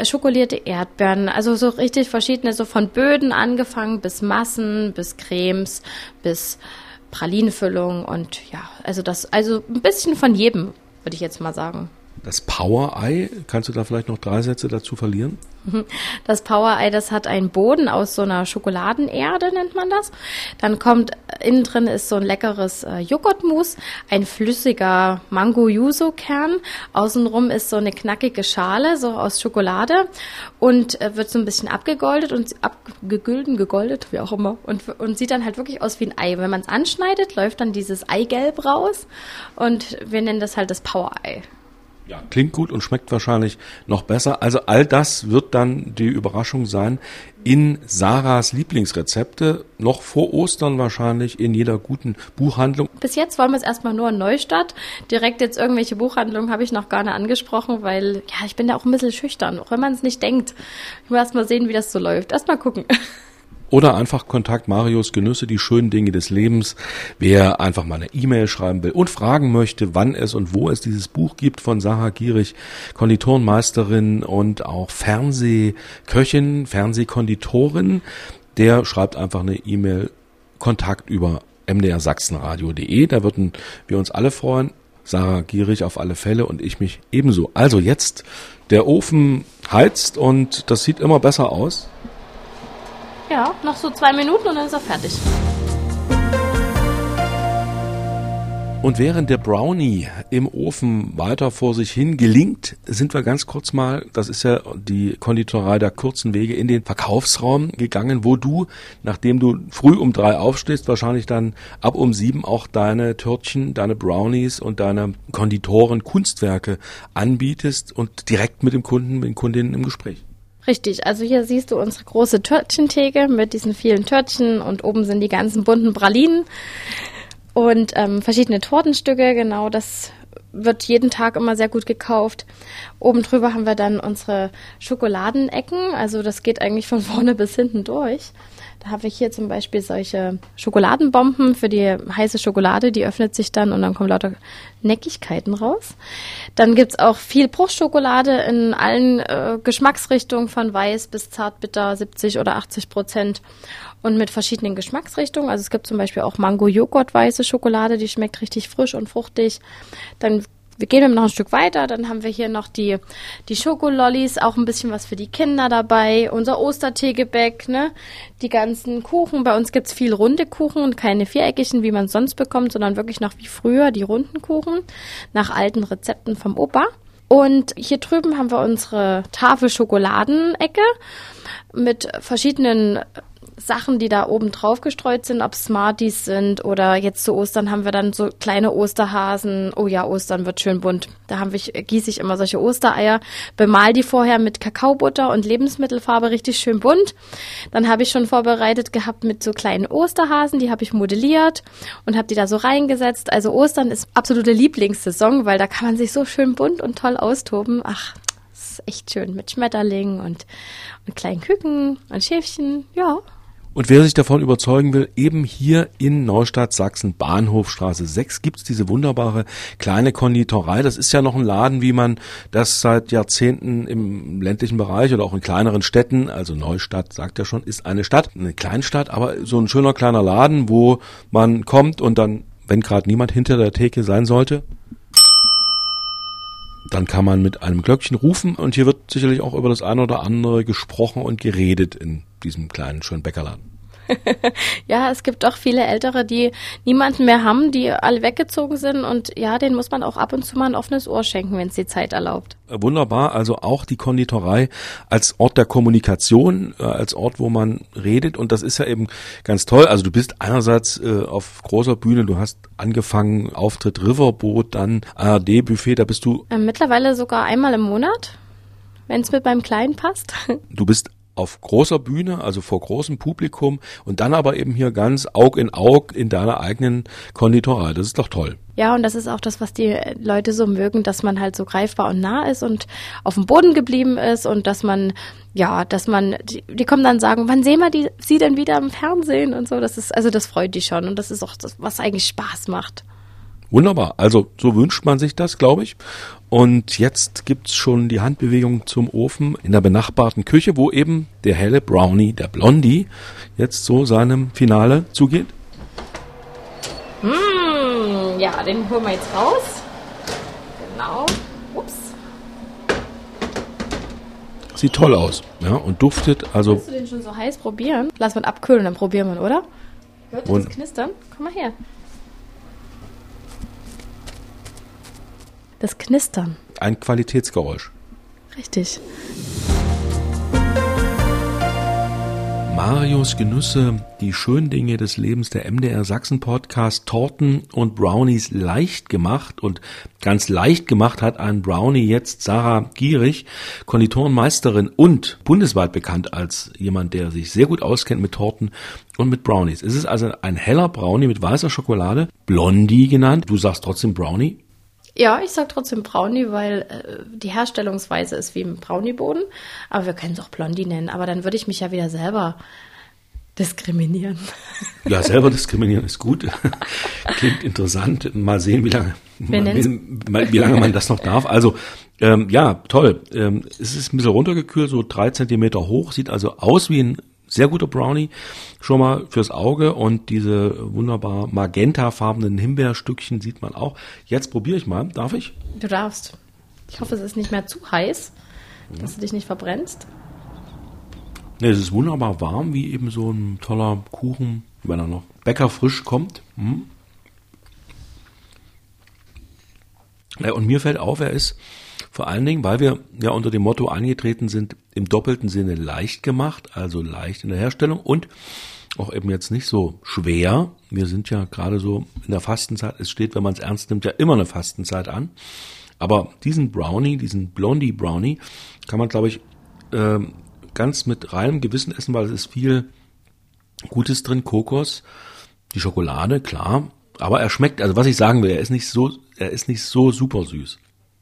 schokolierte Erdbeeren, also so richtig verschiedene, so von Böden angefangen bis Massen, bis Cremes, bis Pralinenfüllung und ja, also das, also ein bisschen von jedem, würde ich jetzt mal sagen. Das Power-Ei, kannst du da vielleicht noch drei Sätze dazu verlieren? Das Power-Ei, das hat einen Boden aus so einer Schokoladenerde, nennt man das. Dann kommt, innen drin ist so ein leckeres äh, Joghurtmus, ein flüssiger Mango-Yuzu-Kern. Außenrum ist so eine knackige Schale, so aus Schokolade. Und äh, wird so ein bisschen abgegoldet und abgegülden, gegoldet, wie auch immer. Und, und sieht dann halt wirklich aus wie ein Ei. Wenn man es anschneidet, läuft dann dieses Eigelb raus. Und wir nennen das halt das Power-Ei. Ja, klingt gut und schmeckt wahrscheinlich noch besser. Also all das wird dann die Überraschung sein in Sarahs Lieblingsrezepte, noch vor Ostern wahrscheinlich in jeder guten Buchhandlung. Bis jetzt wollen wir es erstmal nur in Neustadt. Direkt jetzt irgendwelche Buchhandlungen habe ich noch gar nicht angesprochen, weil ja, ich bin da auch ein bisschen schüchtern, auch wenn man es nicht denkt. Ich will erstmal sehen, wie das so läuft. Erstmal gucken. Oder einfach Kontakt Marius Genüsse, die schönen Dinge des Lebens. Wer einfach mal eine E-Mail schreiben will und fragen möchte, wann es und wo es dieses Buch gibt von Sarah Gierig, Konditorenmeisterin und auch Fernsehköchin, Fernsehkonditorin, der schreibt einfach eine E-Mail Kontakt über mdrsachsenradio.de. Da würden wir uns alle freuen. Sarah Gierig auf alle Fälle und ich mich ebenso. Also jetzt, der Ofen heizt und das sieht immer besser aus. Ja, noch so zwei Minuten und dann ist er fertig. Und während der Brownie im Ofen weiter vor sich hin gelingt, sind wir ganz kurz mal, das ist ja die Konditorei der kurzen Wege, in den Verkaufsraum gegangen, wo du, nachdem du früh um drei aufstehst, wahrscheinlich dann ab um sieben auch deine Törtchen, deine Brownies und deine Konditoren Kunstwerke anbietest und direkt mit dem Kunden, mit den Kundinnen im Gespräch. Richtig, also hier siehst du unsere große Törtchentheke mit diesen vielen Törtchen und oben sind die ganzen bunten Pralinen. Und ähm, verschiedene Tortenstücke, genau, das wird jeden Tag immer sehr gut gekauft. Oben drüber haben wir dann unsere Schokoladenecken. Also das geht eigentlich von vorne bis hinten durch. Habe ich hier zum Beispiel solche Schokoladenbomben für die heiße Schokolade, die öffnet sich dann und dann kommen lauter Neckigkeiten raus. Dann gibt's auch viel Bruchschokolade in allen äh, Geschmacksrichtungen, von weiß bis zartbitter, 70 oder 80 Prozent und mit verschiedenen Geschmacksrichtungen. Also es gibt zum Beispiel auch Mango-Joghurt-weiße Schokolade, die schmeckt richtig frisch und fruchtig. Dann wir gehen noch ein Stück weiter, dann haben wir hier noch die, die Schokolollis, auch ein bisschen was für die Kinder dabei, unser Osterteegebäck, ne? Die ganzen Kuchen. Bei uns gibt's viel runde Kuchen und keine viereckigen, wie man sonst bekommt, sondern wirklich noch wie früher die runden Kuchen, nach alten Rezepten vom Opa. Und hier drüben haben wir unsere Tafel Schokoladenecke mit verschiedenen Sachen, die da oben drauf gestreut sind, ob Smarties sind oder jetzt zu Ostern haben wir dann so kleine Osterhasen. Oh ja, Ostern wird schön bunt. Da haben wir, gieße ich immer solche Ostereier, bemal die vorher mit Kakaobutter und Lebensmittelfarbe richtig schön bunt. Dann habe ich schon vorbereitet gehabt mit so kleinen Osterhasen, die habe ich modelliert und habe die da so reingesetzt. Also Ostern ist absolute Lieblingssaison, weil da kann man sich so schön bunt und toll austoben. Ach, ist echt schön mit Schmetterlingen und, und kleinen Küken und Schäfchen. Ja, und wer sich davon überzeugen will, eben hier in Neustadt Sachsen, Bahnhofstraße 6, gibt's diese wunderbare kleine Konditorei. Das ist ja noch ein Laden, wie man das seit Jahrzehnten im ländlichen Bereich oder auch in kleineren Städten, also Neustadt sagt ja schon, ist eine Stadt, eine Kleinstadt, aber so ein schöner kleiner Laden, wo man kommt und dann, wenn gerade niemand hinter der Theke sein sollte, dann kann man mit einem Glöckchen rufen und hier wird sicherlich auch über das eine oder andere gesprochen und geredet in diesem kleinen schönen Bäckerladen. ja, es gibt auch viele Ältere, die niemanden mehr haben, die alle weggezogen sind und ja, denen muss man auch ab und zu mal ein offenes Ohr schenken, wenn es die Zeit erlaubt. Wunderbar, also auch die Konditorei als Ort der Kommunikation, äh, als Ort, wo man redet und das ist ja eben ganz toll. Also du bist einerseits äh, auf großer Bühne, du hast angefangen Auftritt Riverboot, dann ARD Buffet, da bist du äh, mittlerweile sogar einmal im Monat, wenn es mit meinem Kleinen passt. Du bist auf großer Bühne, also vor großem Publikum und dann aber eben hier ganz Aug in Aug in deiner eigenen Konditorei. Das ist doch toll. Ja, und das ist auch das, was die Leute so mögen, dass man halt so greifbar und nah ist und auf dem Boden geblieben ist und dass man, ja, dass man, die, die kommen dann sagen, wann sehen wir die, sie denn wieder im Fernsehen und so. Das ist, also das freut die schon und das ist auch das, was eigentlich Spaß macht. Wunderbar. Also so wünscht man sich das, glaube ich. Und jetzt gibt's schon die Handbewegung zum Ofen in der benachbarten Küche, wo eben der helle Brownie, der Blondie, jetzt so seinem Finale zugeht. Mmh, ja, den holen wir jetzt raus. Genau. Ups. Sieht toll aus, ja, und duftet, also. Willst du den schon so heiß probieren? Lass mal abkühlen, dann probieren wir, oder? Hört ihr das knistern? Komm mal her. Das Knistern. Ein Qualitätsgeräusch. Richtig. Marius Genüsse, die schönen Dinge des Lebens, der MDR Sachsen Podcast, Torten und Brownies leicht gemacht und ganz leicht gemacht hat ein Brownie jetzt Sarah Gierig, Konditorenmeisterin und bundesweit bekannt als jemand, der sich sehr gut auskennt mit Torten und mit Brownies. Es ist also ein heller Brownie mit weißer Schokolade, Blondie genannt. Du sagst trotzdem Brownie. Ja, ich sag trotzdem Brownie, weil äh, die Herstellungsweise ist wie im Brownieboden. Aber wir können es auch Blondie nennen. Aber dann würde ich mich ja wieder selber diskriminieren. Ja, selber diskriminieren ist gut. Klingt interessant. Mal sehen, wie lange, mal, wie lange man das noch darf. Also, ähm, ja, toll. Ähm, es ist ein bisschen runtergekühlt, so drei Zentimeter hoch, sieht also aus wie ein sehr guter Brownie schon mal fürs Auge und diese wunderbar magentafarbenen Himbeerstückchen sieht man auch. Jetzt probiere ich mal. Darf ich? Du darfst. Ich hoffe, es ist nicht mehr zu heiß, dass du dich nicht verbrennst. Ne, es ist wunderbar warm, wie eben so ein toller Kuchen, wenn er noch bäckerfrisch kommt. Hm. Ja, und mir fällt auf, er ist vor allen Dingen, weil wir ja unter dem Motto angetreten sind, im doppelten Sinne leicht gemacht, also leicht in der Herstellung und auch eben jetzt nicht so schwer. Wir sind ja gerade so in der Fastenzeit. Es steht, wenn man es ernst nimmt, ja immer eine Fastenzeit an. Aber diesen Brownie, diesen Blondie Brownie, kann man, glaube ich, äh, ganz mit reinem Gewissen essen, weil es ist viel Gutes drin. Kokos, die Schokolade, klar, Aber er schmeckt, also was ich sagen will, er ist nicht so, er ist nicht so super süß.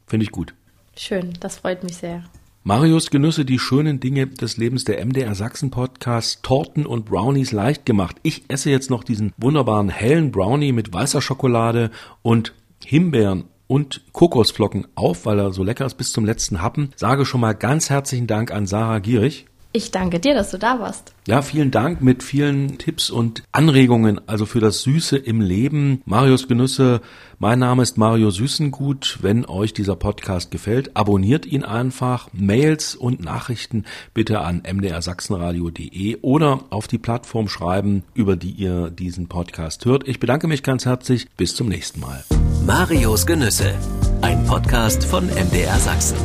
Finde ich gut. Schön, das freut mich sehr. Marius Genüsse, die schönen Dinge des Lebens der MDR Sachsen Podcast, Torten und Brownies leicht gemacht. Ich esse jetzt noch diesen wunderbaren hellen Brownie mit weißer Schokolade und Himbeeren und Kokosflocken auf, weil er so lecker ist bis zum letzten Happen. Sage schon mal ganz herzlichen Dank an Sarah Gierig. Ich danke dir, dass du da warst. Ja, vielen Dank mit vielen Tipps und Anregungen, also für das Süße im Leben. Marius Genüsse, mein Name ist Mario Süßengut. Wenn euch dieser Podcast gefällt, abonniert ihn einfach. Mails und Nachrichten bitte an mdrsachsenradio.de oder auf die Plattform schreiben, über die ihr diesen Podcast hört. Ich bedanke mich ganz herzlich. Bis zum nächsten Mal. Marios Genüsse, ein Podcast von MDR Sachsen.